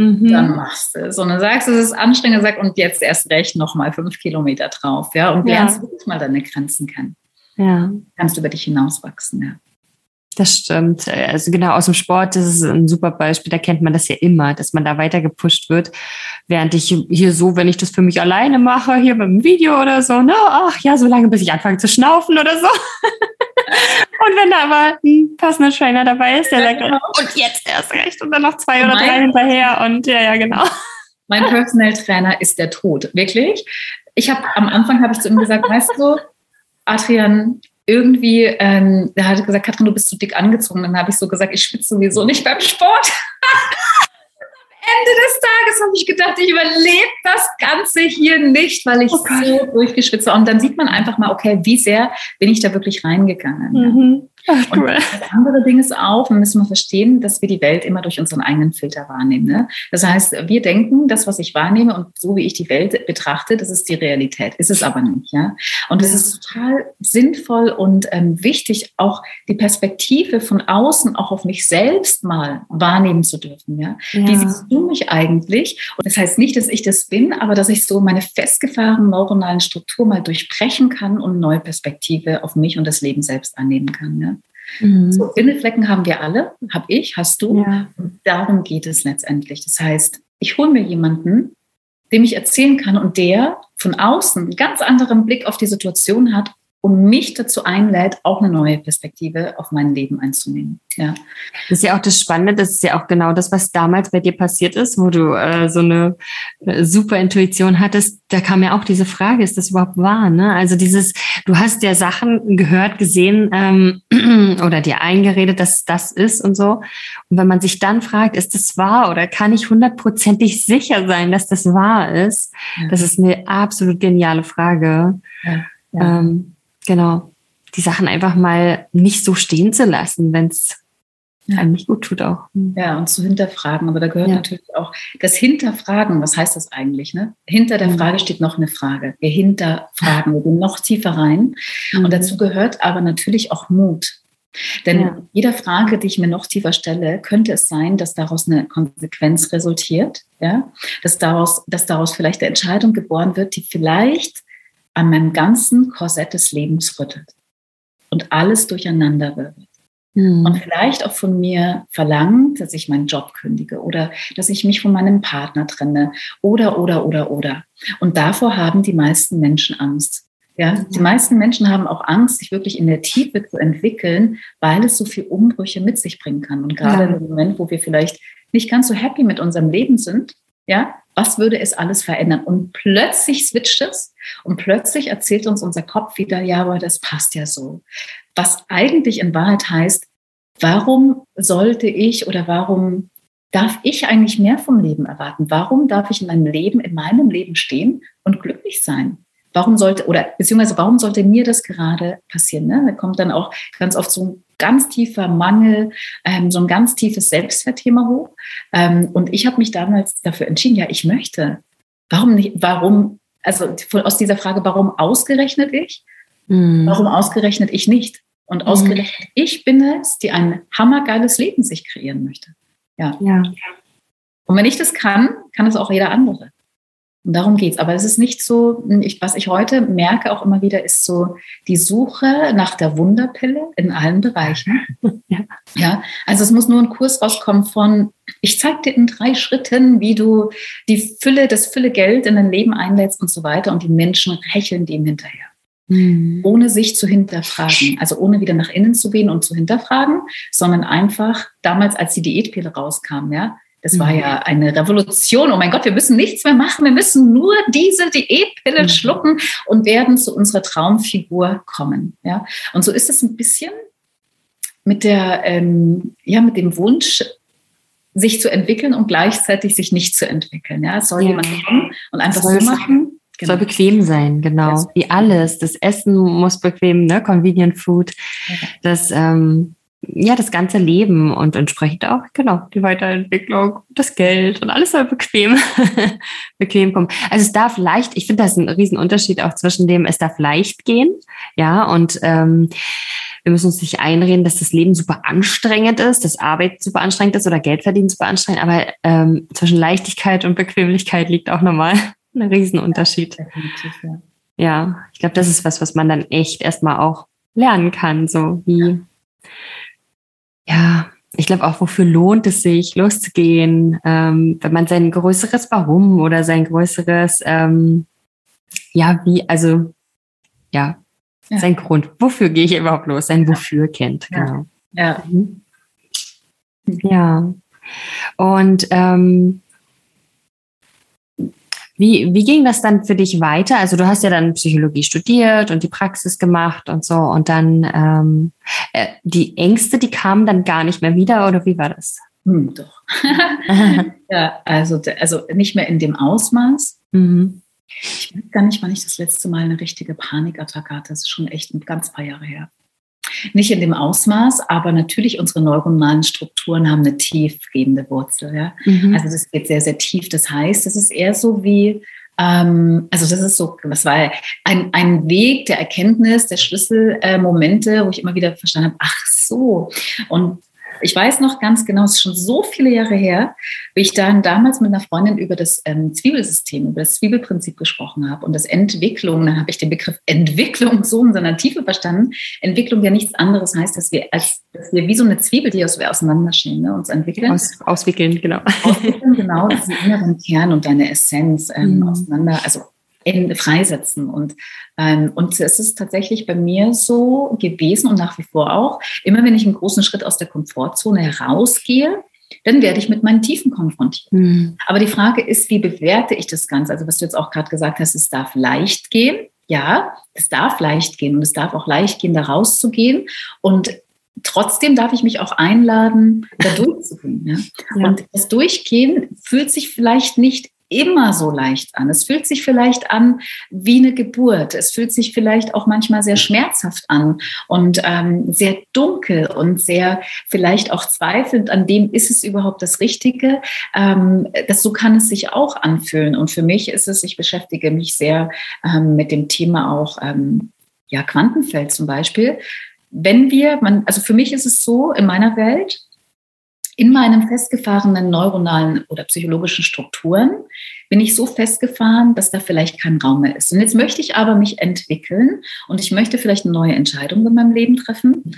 S2: mhm. dann machst du es. Und dann sagst du, es ist anstrengend, sag, und jetzt erst recht nochmal fünf Kilometer drauf, ja, und lernst ja. wirklich mal deine Grenzen kennen. Ja. Kannst über dich hinauswachsen, ja.
S1: Das stimmt. Also genau aus dem Sport, das ist ein super Beispiel. Da kennt man das ja immer, dass man da weiter gepusht wird. Während ich hier so, wenn ich das für mich alleine mache, hier mit dem Video oder so, na, ach ja, so lange, bis ich anfange zu schnaufen oder so. Und wenn da aber ein Personal Trainer dabei ist, der sagt, genau. und jetzt erst recht und dann noch zwei oder drei hinterher und ja, ja, genau.
S2: Mein Personal Trainer ist der Tod, wirklich. Ich habe am Anfang habe ich zu ihm gesagt, weißt du, Adrian, irgendwie, ähm, er hat gesagt, Katrin, du bist zu dick angezogen. Dann habe ich so gesagt, ich schwitze sowieso nicht beim Sport. Ende des Tages habe ich gedacht, ich überlebe das Ganze hier nicht, weil ich oh so durchgeschwitzt habe. Und dann sieht man einfach mal, okay, wie sehr bin ich da wirklich reingegangen. Mhm. Ach, cool. Und das andere Ding ist auch, wir müssen mal verstehen, dass wir die Welt immer durch unseren eigenen Filter wahrnehmen. Ne? Das heißt, wir denken, das, was ich wahrnehme und so wie ich die Welt betrachte, das ist die Realität. Ist es aber nicht. Ja? Und es ist total sinnvoll und ähm, wichtig, auch die Perspektive von außen auch auf mich selbst mal wahrnehmen zu dürfen. Ja? ja. Wie siehst du mich eigentlich? Und das heißt nicht, dass ich das bin, aber dass ich so meine festgefahrenen neuronalen Struktur mal durchbrechen kann und eine neue Perspektive auf mich und das Leben selbst annehmen kann. Ja? Mhm. So, Bindeflecken haben wir alle, habe ich, hast du. Ja. Und darum geht es letztendlich. Das heißt, ich hole mir jemanden, dem ich erzählen kann und der von außen einen ganz anderen Blick auf die Situation hat und mich dazu einlädt, auch eine neue Perspektive auf mein Leben einzunehmen. Ja.
S1: Das ist ja auch das Spannende, das ist ja auch genau das, was damals bei dir passiert ist, wo du äh, so eine äh, super Intuition hattest. Da kam ja auch diese Frage, ist das überhaupt wahr? Ne? Also dieses, du hast ja Sachen gehört, gesehen ähm, oder dir eingeredet, dass das ist und so. Und wenn man sich dann fragt, ist das wahr oder kann ich hundertprozentig sicher sein, dass das wahr ist? Ja. Das ist eine absolut geniale Frage. Ja. Ähm, genau, die Sachen einfach mal nicht so stehen zu lassen, wenn es ja. einem nicht gut tut auch.
S2: Hm. Ja, und zu hinterfragen. Aber da gehört ja. natürlich auch das Hinterfragen. Was heißt das eigentlich? Ne? Hinter der mhm. Frage steht noch eine Frage. Wir hinterfragen, wir gehen noch tiefer rein. Mhm. Und dazu gehört aber natürlich auch Mut. Denn ja. jeder Frage, die ich mir noch tiefer stelle, könnte es sein, dass daraus eine Konsequenz resultiert, ja, dass daraus, dass daraus vielleicht eine Entscheidung geboren wird, die vielleicht an meinem ganzen Korsett des Lebens rüttelt und alles durcheinander wirbelt. Mhm. Und vielleicht auch von mir verlangt, dass ich meinen Job kündige oder dass ich mich von meinem Partner trenne oder, oder, oder, oder. Und davor haben die meisten Menschen Angst. Ja, die meisten Menschen haben auch Angst, sich wirklich in der Tiefe zu entwickeln, weil es so viel Umbrüche mit sich bringen kann. Und gerade ja. im Moment, wo wir vielleicht nicht ganz so happy mit unserem Leben sind, ja, was würde es alles verändern? Und plötzlich switcht es und plötzlich erzählt uns unser Kopf wieder, ja, aber das passt ja so. Was eigentlich in Wahrheit heißt, warum sollte ich oder warum darf ich eigentlich mehr vom Leben erwarten? Warum darf ich in meinem Leben, in meinem Leben stehen und glücklich sein? Warum sollte, oder beziehungsweise warum sollte mir das gerade passieren? Ne? Da kommt dann auch ganz oft so ein ganz tiefer Mangel, ähm, so ein ganz tiefes Selbstwertthema hoch. Ähm, und ich habe mich damals dafür entschieden, ja, ich möchte. Warum nicht, warum, also aus dieser Frage, warum ausgerechnet ich? Mhm. Warum ausgerechnet ich nicht? Und ausgerechnet mhm. ich bin es, die ein hammergeiles Leben sich kreieren möchte. Ja. ja. Und wenn ich das kann, kann es auch jeder andere. Und darum geht's. Aber es ist nicht so, ich, was ich heute merke auch immer wieder, ist so die Suche nach der Wunderpille in allen Bereichen. Ja. ja. Also es muss nur ein Kurs rauskommen von, ich zeige dir in drei Schritten, wie du die Fülle, das Fülle Geld in dein Leben einlädst und so weiter. Und die Menschen hecheln dem hinterher. mhm. ohne sich zu hinterfragen. Also ohne wieder nach innen zu gehen und zu hinterfragen, sondern einfach damals, als die Diätpille rauskam, ja, das war ja mhm. eine Revolution. Oh mein Gott, wir müssen nichts mehr machen. Wir müssen nur diese Diätpille mhm. schlucken und werden zu unserer Traumfigur kommen. Ja, und so ist es ein bisschen mit der, ähm, ja, mit dem Wunsch, sich zu entwickeln und gleichzeitig sich nicht zu entwickeln. Ja, es soll ja. jemand kommen und einfach so machen.
S1: Genau. Soll bequem sein, genau. Wie alles. Das Essen muss bequem, ne? Convenient Food. Ja. Das, ähm, ja, das ganze Leben und entsprechend auch, genau, die Weiterentwicklung, das Geld und alles soll bequem, bequem kommen. Also es darf leicht, ich finde das ein Riesenunterschied auch zwischen dem, es darf leicht gehen, ja, und ähm, wir müssen uns nicht einreden, dass das Leben super anstrengend ist, dass Arbeit super anstrengend ist oder Geld verdienen super anstrengend, aber ähm, zwischen Leichtigkeit und Bequemlichkeit liegt auch nochmal ein Riesenunterschied. Ja, ja ich glaube, das ist was, was man dann echt erstmal auch lernen kann, so wie ja, ich glaube auch, wofür lohnt es sich, loszugehen, ähm, wenn man sein größeres Warum oder sein größeres, ähm, ja, wie, also, ja, ja, sein Grund, wofür gehe ich überhaupt los, sein Wofür kennt, genau. Ja. Ja. Mhm. ja. Und ähm, wie, wie ging das dann für dich weiter? Also du hast ja dann Psychologie studiert und die Praxis gemacht und so und dann ähm, äh, die Ängste, die kamen dann gar nicht mehr wieder oder wie war das?
S2: Hm, doch. ja, also, also nicht mehr in dem Ausmaß. Mhm. Ich weiß gar nicht, wann ich das letzte Mal eine richtige Panikattacke hatte. Das ist schon echt ein ganz paar Jahre her. Nicht in dem Ausmaß, aber natürlich unsere neuronalen Strukturen haben eine tiefgehende Wurzel. Ja? Mhm. Also das geht sehr, sehr tief. Das heißt, es ist eher so wie, ähm, also das ist so, das war ein, ein Weg der Erkenntnis, der Schlüsselmomente, äh, wo ich immer wieder verstanden habe, ach so. Und ich weiß noch ganz genau, es ist schon so viele Jahre her, wie ich dann damals mit einer Freundin über das ähm, Zwiebelsystem, über das Zwiebelprinzip gesprochen habe und das Entwicklung, dann habe ich den Begriff Entwicklung so in seiner Tiefe verstanden. Entwicklung ja nichts anderes heißt, dass wir als dass wir wie so eine Zwiebel, die wir auseinanderstehen, ne, uns entwickeln.
S1: Aus, auswickeln, genau.
S2: Auswickeln, genau, diesen inneren Kern und deine Essenz ähm, mhm. auseinander, also in, freisetzen. Und, ähm, und es ist tatsächlich bei mir so gewesen und nach wie vor auch, immer wenn ich einen großen Schritt aus der Komfortzone herausgehe, dann werde ich mit meinen Tiefen konfrontiert. Mhm. Aber die Frage ist, wie bewerte ich das Ganze? Also was du jetzt auch gerade gesagt hast, es darf leicht gehen. Ja, es darf leicht gehen und es darf auch leicht gehen, da rauszugehen. Und trotzdem darf ich mich auch einladen, da durchzugehen. Ja? Ja. Und das Durchgehen fühlt sich vielleicht nicht immer so leicht an. Es fühlt sich vielleicht an wie eine Geburt. Es fühlt sich vielleicht auch manchmal sehr schmerzhaft an und ähm, sehr dunkel und sehr vielleicht auch zweifelnd an dem, ist es überhaupt das Richtige? Ähm, das, so kann es sich auch anfühlen. Und für mich ist es, ich beschäftige mich sehr ähm, mit dem Thema auch, ähm, ja, Quantenfeld zum Beispiel. Wenn wir, man, also für mich ist es so in meiner Welt, in meinen festgefahrenen neuronalen oder psychologischen Strukturen bin ich so festgefahren, dass da vielleicht kein Raum mehr ist. Und jetzt möchte ich aber mich entwickeln und ich möchte vielleicht eine neue Entscheidung in meinem Leben treffen.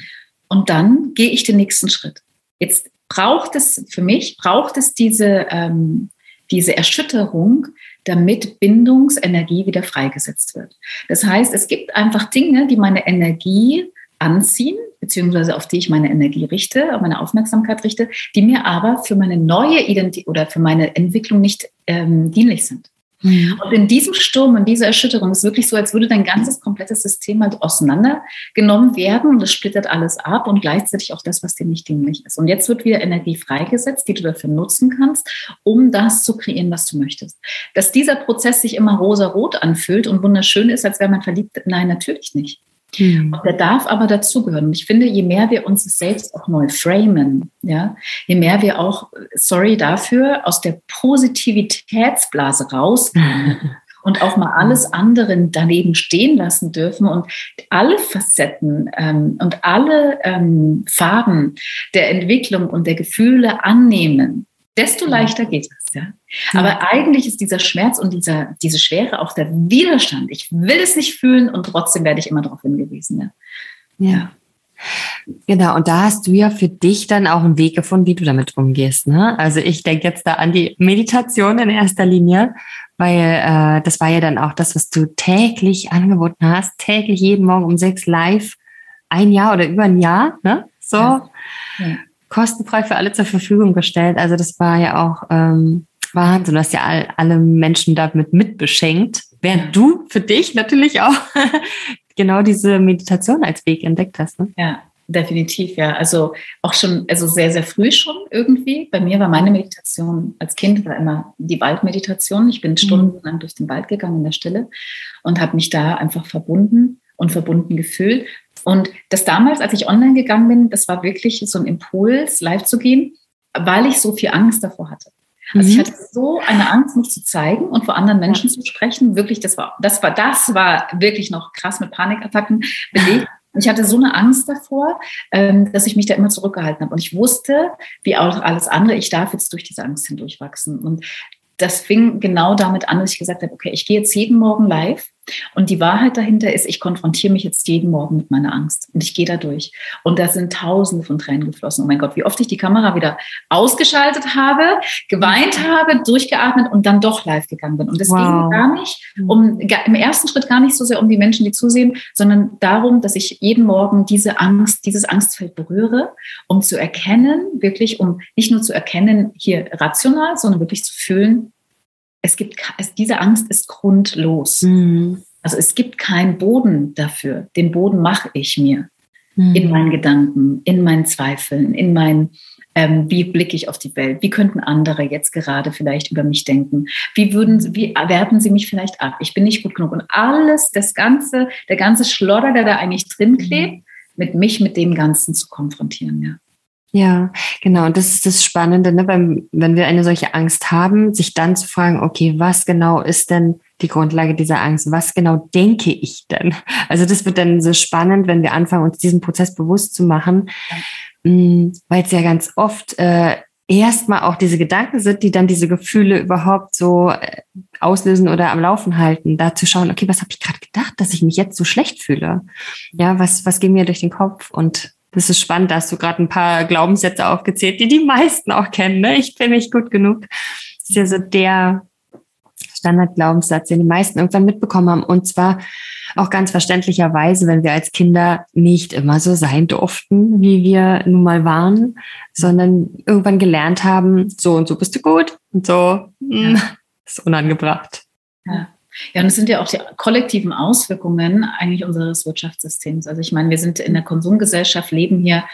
S2: Und dann gehe ich den nächsten Schritt. Jetzt braucht es für mich, braucht es diese, ähm, diese Erschütterung, damit Bindungsenergie wieder freigesetzt wird. Das heißt, es gibt einfach Dinge, die meine Energie anziehen, beziehungsweise auf die ich meine Energie richte, meine Aufmerksamkeit richte, die mir aber für meine neue Identität oder für meine Entwicklung nicht ähm, dienlich sind. Mhm. Und in diesem Sturm und dieser Erschütterung ist es wirklich so, als würde dein ganzes komplettes System halt auseinandergenommen werden und es splittert alles ab und gleichzeitig auch das, was dir nicht dienlich ist. Und jetzt wird wieder Energie freigesetzt, die du dafür nutzen kannst, um das zu kreieren, was du möchtest. Dass dieser Prozess sich immer rosa-rot anfühlt und wunderschön ist, als wäre man verliebt, nein, natürlich nicht. Mhm. Und der darf aber dazugehören. Und ich finde, je mehr wir uns selbst auch neu framen, ja, je mehr wir auch, sorry dafür, aus der Positivitätsblase rausgehen und auch mal alles andere daneben stehen lassen dürfen und alle Facetten ähm, und alle ähm, Farben der Entwicklung und der Gefühle annehmen, desto leichter geht es. Ja? Aber eigentlich ist dieser Schmerz und dieser, diese Schwere auch der Widerstand. Ich will es nicht fühlen und trotzdem werde ich immer darauf hingewiesen. Ja.
S1: ja. Genau, und da hast du ja für dich dann auch einen Weg gefunden, wie du damit umgehst. Ne? Also ich denke jetzt da an die Meditation in erster Linie, weil äh, das war ja dann auch das, was du täglich angeboten hast, täglich jeden Morgen um sechs live, ein Jahr oder über ein Jahr, ne? So ja. Kostenfrei für alle zur Verfügung gestellt. Also das war ja auch ähm, Wahnsinn. Du hast ja all, alle Menschen damit mitbeschenkt, während du für dich natürlich auch genau diese Meditation als Weg entdeckt hast. Ne?
S2: Ja, definitiv, ja. Also auch schon, also sehr, sehr früh schon irgendwie. Bei mir war meine Meditation als Kind war immer die Waldmeditation. Ich bin mhm. stundenlang durch den Wald gegangen in der Stille und habe mich da einfach verbunden und verbunden gefühlt. Und das damals, als ich online gegangen bin, das war wirklich so ein Impuls, live zu gehen, weil ich so viel Angst davor hatte. Also mhm. ich hatte so eine Angst, mich zu zeigen und vor anderen Menschen ja. zu sprechen. Wirklich, das war, das war, das war wirklich noch krass mit Panikattacken belegt. Ich hatte so eine Angst davor, ähm, dass ich mich da immer zurückgehalten habe. Und ich wusste, wie auch alles andere, ich darf jetzt durch diese Angst hindurchwachsen. Und das fing genau damit an, dass ich gesagt habe, okay, ich gehe jetzt jeden Morgen live und die Wahrheit dahinter ist, ich konfrontiere mich jetzt jeden Morgen mit meiner Angst und ich gehe da durch. Und da sind tausende von Tränen geflossen. Oh mein Gott, wie oft ich die Kamera wieder ausgeschaltet habe, geweint habe, durchgeatmet und dann doch live gegangen bin. Und es wow. ging gar nicht um, im ersten Schritt gar nicht so sehr um die Menschen, die zusehen, sondern darum, dass ich jeden Morgen diese Angst, dieses Angstfeld berühre, um zu erkennen, wirklich, um nicht nur zu erkennen hier rational, sondern wirklich zu fühlen, es gibt, es, diese Angst ist grundlos. Mhm. Also es gibt keinen Boden dafür. Den Boden mache ich mir mhm. in meinen Gedanken, in meinen Zweifeln, in meinen, ähm, wie blicke ich auf die Welt? Wie könnten andere jetzt gerade vielleicht über mich denken? Wie würden, wie werten sie mich vielleicht ab? Ich bin nicht gut genug. Und alles, das ganze, der ganze Schlodder, der da eigentlich drin klebt, mhm. mit mich mit dem Ganzen zu konfrontieren, ja.
S1: Ja, genau. Und das ist das Spannende, ne? wenn, wenn wir eine solche Angst haben, sich dann zu fragen, okay, was genau ist denn die Grundlage dieser Angst? Was genau denke ich denn? Also das wird dann so spannend, wenn wir anfangen, uns diesen Prozess bewusst zu machen, mm, weil es ja ganz oft äh, erstmal auch diese Gedanken sind, die dann diese Gefühle überhaupt so äh, auslösen oder am Laufen halten, da zu schauen, okay, was habe ich gerade gedacht, dass ich mich jetzt so schlecht fühle? Ja, was, was geht mir durch den Kopf? Und das ist spannend, da hast du gerade ein paar Glaubenssätze aufgezählt, die die meisten auch kennen. Ne? Ich bin nicht gut genug. Das ist ja so der Standardglaubenssatz, den die meisten irgendwann mitbekommen haben. Und zwar auch ganz verständlicherweise, wenn wir als Kinder nicht immer so sein durften, wie wir nun mal waren, sondern irgendwann gelernt haben, so und so bist du gut und so hm, ist unangebracht.
S2: Ja. Ja, und es sind ja auch die kollektiven Auswirkungen eigentlich unseres Wirtschaftssystems. Also ich meine, wir sind in der Konsumgesellschaft, leben hier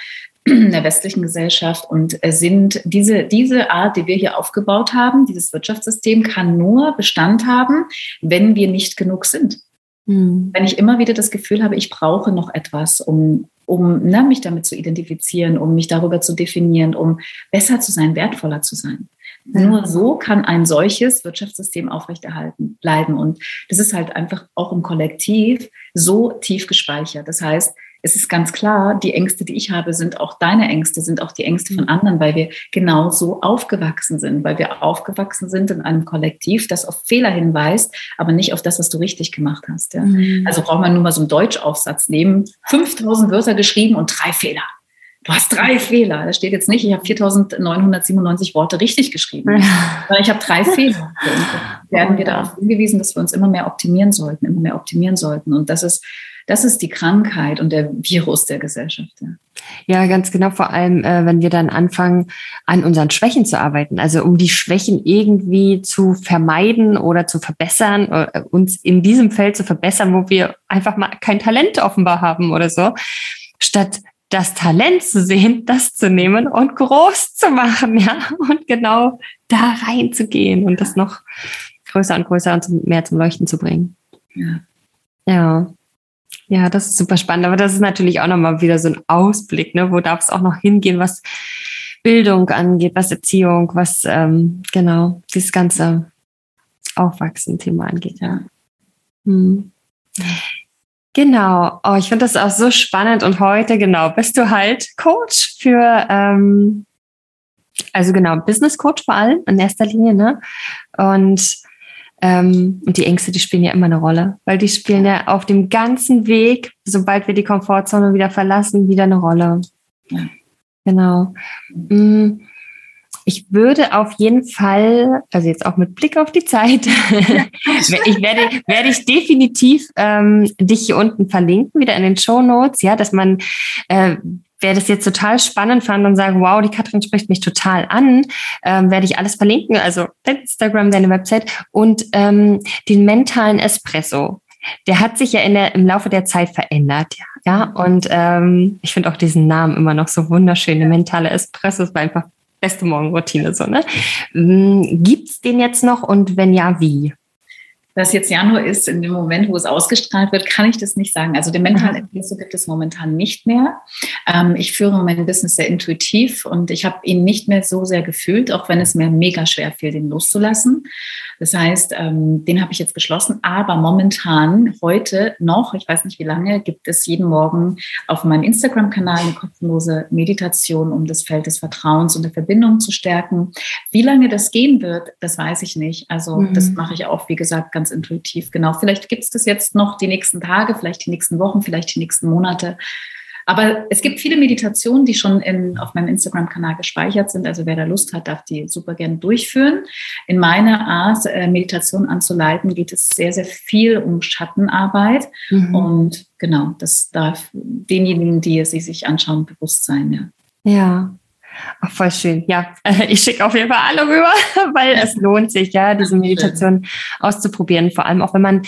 S2: in der westlichen Gesellschaft und sind diese, diese Art, die wir hier aufgebaut haben, dieses Wirtschaftssystem kann nur Bestand haben, wenn wir nicht genug sind. Mhm. Wenn ich immer wieder das Gefühl habe, ich brauche noch etwas, um, um ne, mich damit zu identifizieren, um mich darüber zu definieren, um besser zu sein, wertvoller zu sein. Nur so kann ein solches Wirtschaftssystem aufrechterhalten bleiben. Und das ist halt einfach auch im Kollektiv so tief gespeichert. Das heißt, es ist ganz klar, die Ängste, die ich habe, sind auch deine Ängste, sind auch die Ängste von anderen, weil wir genau so aufgewachsen sind, weil wir aufgewachsen sind in einem Kollektiv, das auf Fehler hinweist, aber nicht auf das, was du richtig gemacht hast. Ja? Mhm. Also braucht man nur mal so einen Deutschaufsatz nehmen, 5000 Wörter geschrieben und drei Fehler du hast drei Fehler. Da steht jetzt nicht, ich habe 4997 Worte richtig geschrieben, ich habe drei Fehler. Und werden wir darauf hingewiesen, dass wir uns immer mehr optimieren sollten, immer mehr optimieren sollten. Und das ist, das ist die Krankheit und der Virus der Gesellschaft. Ja,
S1: ja ganz genau. Vor allem, äh, wenn wir dann anfangen, an unseren Schwächen zu arbeiten. Also um die Schwächen irgendwie zu vermeiden oder zu verbessern, äh, uns in diesem Feld zu verbessern, wo wir einfach mal kein Talent offenbar haben oder so. Statt das Talent zu sehen, das zu nehmen und groß zu machen, ja, und genau da reinzugehen und das noch größer und größer und mehr zum Leuchten zu bringen. Ja. Ja. Ja, das ist super spannend. Aber das ist natürlich auch nochmal wieder so ein Ausblick, ne? Wo darf es auch noch hingehen, was Bildung angeht, was Erziehung, was ähm, genau dieses ganze Aufwachsen-Thema angeht, ja. Hm. Genau. Oh, ich finde das auch so spannend. Und heute, genau, bist du halt Coach für, ähm, also genau, Business Coach vor allem in erster Linie, ne? Und Ähm, und die Ängste, die spielen ja immer eine Rolle, weil die spielen ja auf dem ganzen Weg, sobald wir die Komfortzone wieder verlassen, wieder eine Rolle. Ja. Genau. Mm, ich würde auf jeden Fall, also jetzt auch mit Blick auf die Zeit, ich werde, werde ich definitiv ähm, dich hier unten verlinken, wieder in den Show Notes, ja, dass man, äh, wer das jetzt total spannend fand und sagt, wow, die Katrin spricht mich total an, ähm, werde ich alles verlinken, also dein Instagram, deine Website und ähm, den mentalen Espresso. Der hat sich ja in der, im Laufe der Zeit verändert, ja. ja? Und ähm, ich finde auch diesen Namen immer noch so wunderschön. Der mentale Espresso ist einfach beste Morgenroutine so, ne? Mm, gibt's den jetzt noch und wenn ja, wie?
S2: dass jetzt Januar ist, in dem Moment, wo es ausgestrahlt wird, kann ich das nicht sagen. Also den mentalen Episo gibt es momentan nicht mehr. Ähm, ich führe mein Business sehr intuitiv und ich habe ihn nicht mehr so sehr gefühlt, auch wenn es mir mega schwer fiel, den loszulassen. Das heißt, ähm, den habe ich jetzt geschlossen. Aber momentan, heute noch, ich weiß nicht wie lange, gibt es jeden Morgen auf meinem Instagram-Kanal eine kostenlose Meditation, um das Feld des Vertrauens und der Verbindung zu stärken. Wie lange das gehen wird, das weiß ich nicht. Also mhm. das mache ich auch, wie gesagt, ganz ganz intuitiv. Genau, vielleicht gibt es das jetzt noch die nächsten Tage, vielleicht die nächsten Wochen, vielleicht die nächsten Monate. Aber es gibt viele Meditationen, die schon in, auf meinem Instagram-Kanal gespeichert sind. Also wer da Lust hat, darf die super gerne durchführen. In meiner Art, äh, Meditation anzuleiten, geht es sehr, sehr viel um Schattenarbeit. Mhm. Und genau, das darf denjenigen, die sie sich anschauen, bewusst sein.
S1: Ja. Ja, Ach, voll schön. Ja, ich schicke auf jeden Fall alle rüber, weil es lohnt sich, ja, diese Meditation auszuprobieren. Vor allem auch, wenn man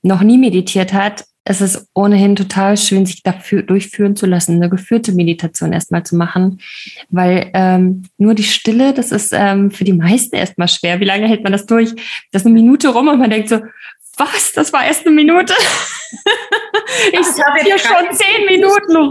S1: noch nie meditiert hat, es ist ohnehin total schön, sich dafür durchführen zu lassen, eine geführte Meditation erstmal zu machen, weil ähm, nur die Stille, das ist ähm, für die meisten erstmal schwer. Wie lange hält man das durch? Das ist eine Minute rum und man denkt so, was? Das war erst eine Minute. ich habe hier schon zehn Minuten rum.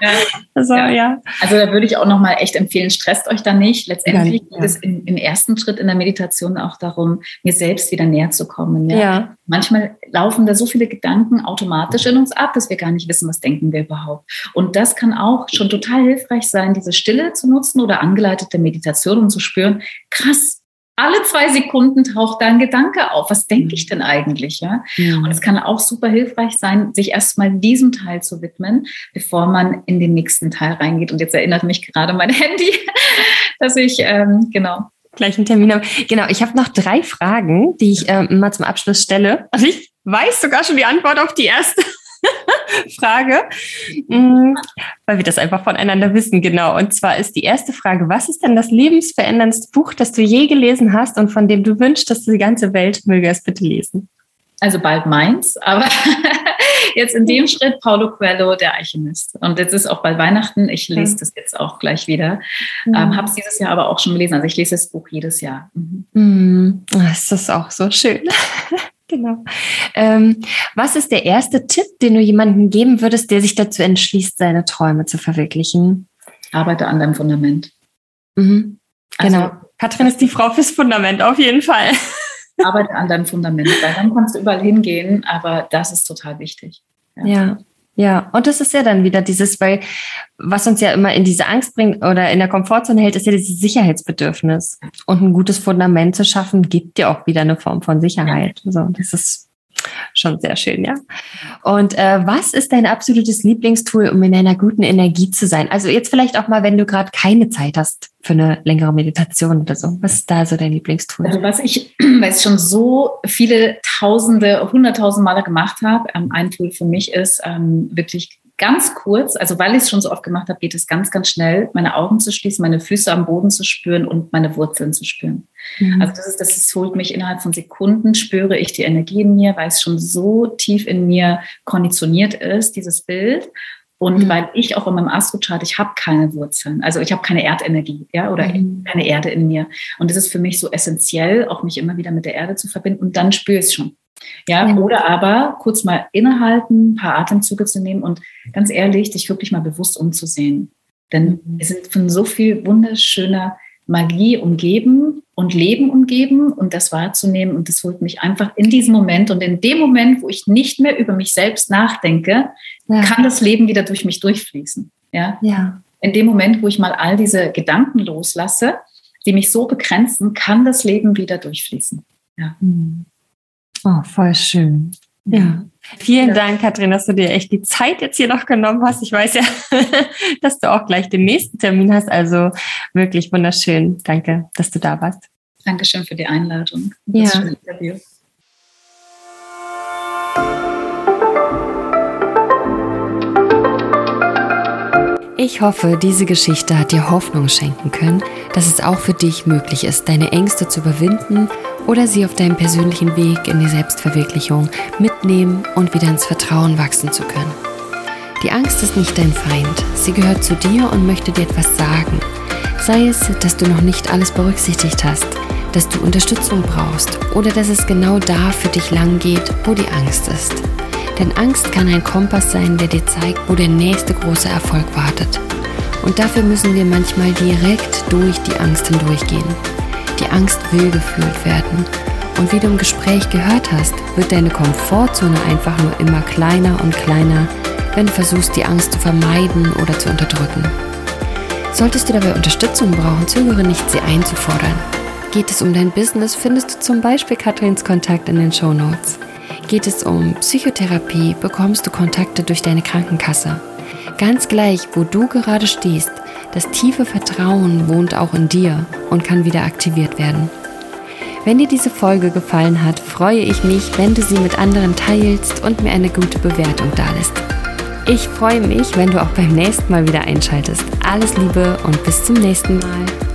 S2: Ja. Also, ja. ja. also da würde ich auch nochmal echt empfehlen, stresst euch da nicht. Letztendlich geht es im, im, ersten Schritt in der Meditation auch darum, mir selbst wieder näher zu kommen. Ja? ja? Manchmal laufen da so viele Gedanken automatisch in uns ab, dass wir gar nicht wissen, was denken wir überhaupt. Und das kann auch schon total hilfreich sein, diese Stille zu nutzen oder angeleitete Meditation, um zu spüren, krass, alle zwei Sekunden taucht da ein Gedanke auf. Was denke ich denn eigentlich? Ja? Mhm. Und es kann auch super hilfreich sein, sich erstmal diesem Teil zu widmen, bevor man in den nächsten Teil reingeht. Und jetzt erinnert mich gerade mein Handy, dass ich, ähm, genau.
S1: Gleich einen Termin habe. Genau, ich habe noch drei Fragen, die ich ähm, mal zum Abschluss stelle. Also ich weiß sogar schon die Antwort auf die erste. Frage, mm, weil wir das einfach voneinander wissen, genau. Und zwar ist die erste Frage, was ist denn das lebensveränderndste Buch, das du je gelesen hast und von dem du wünschst, dass die ganze Welt möge es bitte lesen?
S2: Also bald meins, aber jetzt in dem Schritt Paulo Coelho, der Alchemist. Und jetzt ist auch bald Weihnachten. Ich lese das jetzt auch gleich wieder. Mhm. Ähm, Habe es dieses Jahr aber auch schon gelesen. Also ich lese das Buch jedes Jahr.
S1: Mhm. Mhm. Das ist auch so schön. Genau. Ähm, was ist der erste Tipp, den du jemandem geben würdest, der sich dazu entschließt, seine Träume zu verwirklichen?
S2: Arbeite an deinem Fundament.
S1: Mhm. Genau. Also, Katrin ist die Frau fürs Fundament, auf jeden Fall.
S2: Arbeite an deinem Fundament, weil dann kannst du überall hingehen, aber das ist total wichtig.
S1: ja. ja. Ja, und das ist ja dann wieder dieses, weil was uns ja immer in diese Angst bringt oder in der Komfortzone hält, ist ja dieses Sicherheitsbedürfnis. Und ein gutes Fundament zu schaffen, gibt ja auch wieder eine Form von Sicherheit. So, das ist schon sehr schön, ja. Und äh, was ist dein absolutes Lieblingstool, um in einer guten Energie zu sein? Also jetzt vielleicht auch mal, wenn du gerade keine Zeit hast für eine längere Meditation oder so. Was ist da so dein Lieblingstool?
S2: Also was ich, weil ich schon so viele Tausende, hunderttausend Male gemacht habe, ähm, ein Tool für mich ist ähm, wirklich ganz kurz, also weil ich es schon so oft gemacht habe, geht es ganz, ganz schnell, meine Augen zu schließen, meine Füße am Boden zu spüren und meine Wurzeln zu spüren. Mhm. Also das ist, das ist, holt mich innerhalb von Sekunden, spüre ich die Energie in mir, weil es schon so tief in mir konditioniert ist, dieses Bild. Und mhm. weil ich auch in meinem Astrochart, ich habe keine Wurzeln, also ich habe keine Erdenergie, ja, oder mhm. keine Erde in mir. Und das ist für mich so essentiell, auch mich immer wieder mit der Erde zu verbinden. Und dann spüre ich es schon. Ja, oder aber kurz mal innehalten, ein paar Atemzüge zu nehmen und ganz ehrlich, dich wirklich mal bewusst umzusehen. Denn mhm. wir sind von so viel wunderschöner Magie umgeben und Leben umgeben und das wahrzunehmen. Und das holt mich einfach in diesem Moment und in dem Moment, wo ich nicht mehr über mich selbst nachdenke, ja. kann das Leben wieder durch mich durchfließen. Ja? ja. In dem Moment, wo ich mal all diese Gedanken loslasse, die mich so begrenzen, kann das Leben wieder durchfließen. Ja.
S3: Mhm. Oh, voll schön. Ja. Vielen ja. Dank, Katrin, dass du dir echt die Zeit jetzt hier noch genommen hast. Ich weiß ja, dass du auch gleich den nächsten Termin hast. Also wirklich wunderschön. Danke, dass du da warst.
S2: Dankeschön für die Einladung.
S3: Das ja. Interview. Ich hoffe, diese Geschichte hat dir Hoffnung schenken können, dass es auch für dich möglich ist, deine Ängste zu überwinden oder sie auf deinem persönlichen Weg in die Selbstverwirklichung mitnehmen und wieder ins Vertrauen wachsen zu können. Die Angst ist nicht dein Feind, sie gehört zu dir und möchte dir etwas sagen. Sei es, dass du noch nicht alles berücksichtigt hast, dass du Unterstützung brauchst oder dass es genau da für dich lang geht, wo die Angst ist. Denn Angst kann ein Kompass sein, der dir zeigt, wo der nächste große Erfolg wartet. Und dafür müssen wir manchmal direkt durch die Angst hindurchgehen. Die Angst will gefühlt werden. Und wie du im Gespräch gehört hast, wird deine Komfortzone einfach nur immer kleiner und kleiner, wenn du versuchst, die Angst zu vermeiden oder zu unterdrücken. Solltest du dabei Unterstützung brauchen, zögere nicht, sie einzufordern. Geht es um dein Business, findest du zum Beispiel Katrins Kontakt in den Show Notes. Geht es um Psychotherapie, bekommst du Kontakte durch deine Krankenkasse. Ganz gleich, wo du gerade stehst, das tiefe Vertrauen wohnt auch in dir und kann wieder aktiviert werden. Wenn dir diese Folge gefallen hat, freue ich mich, wenn du sie mit anderen teilst und mir eine gute Bewertung dalässt. Ich freue mich, wenn du auch beim nächsten Mal wieder einschaltest. Alles Liebe und bis zum nächsten Mal.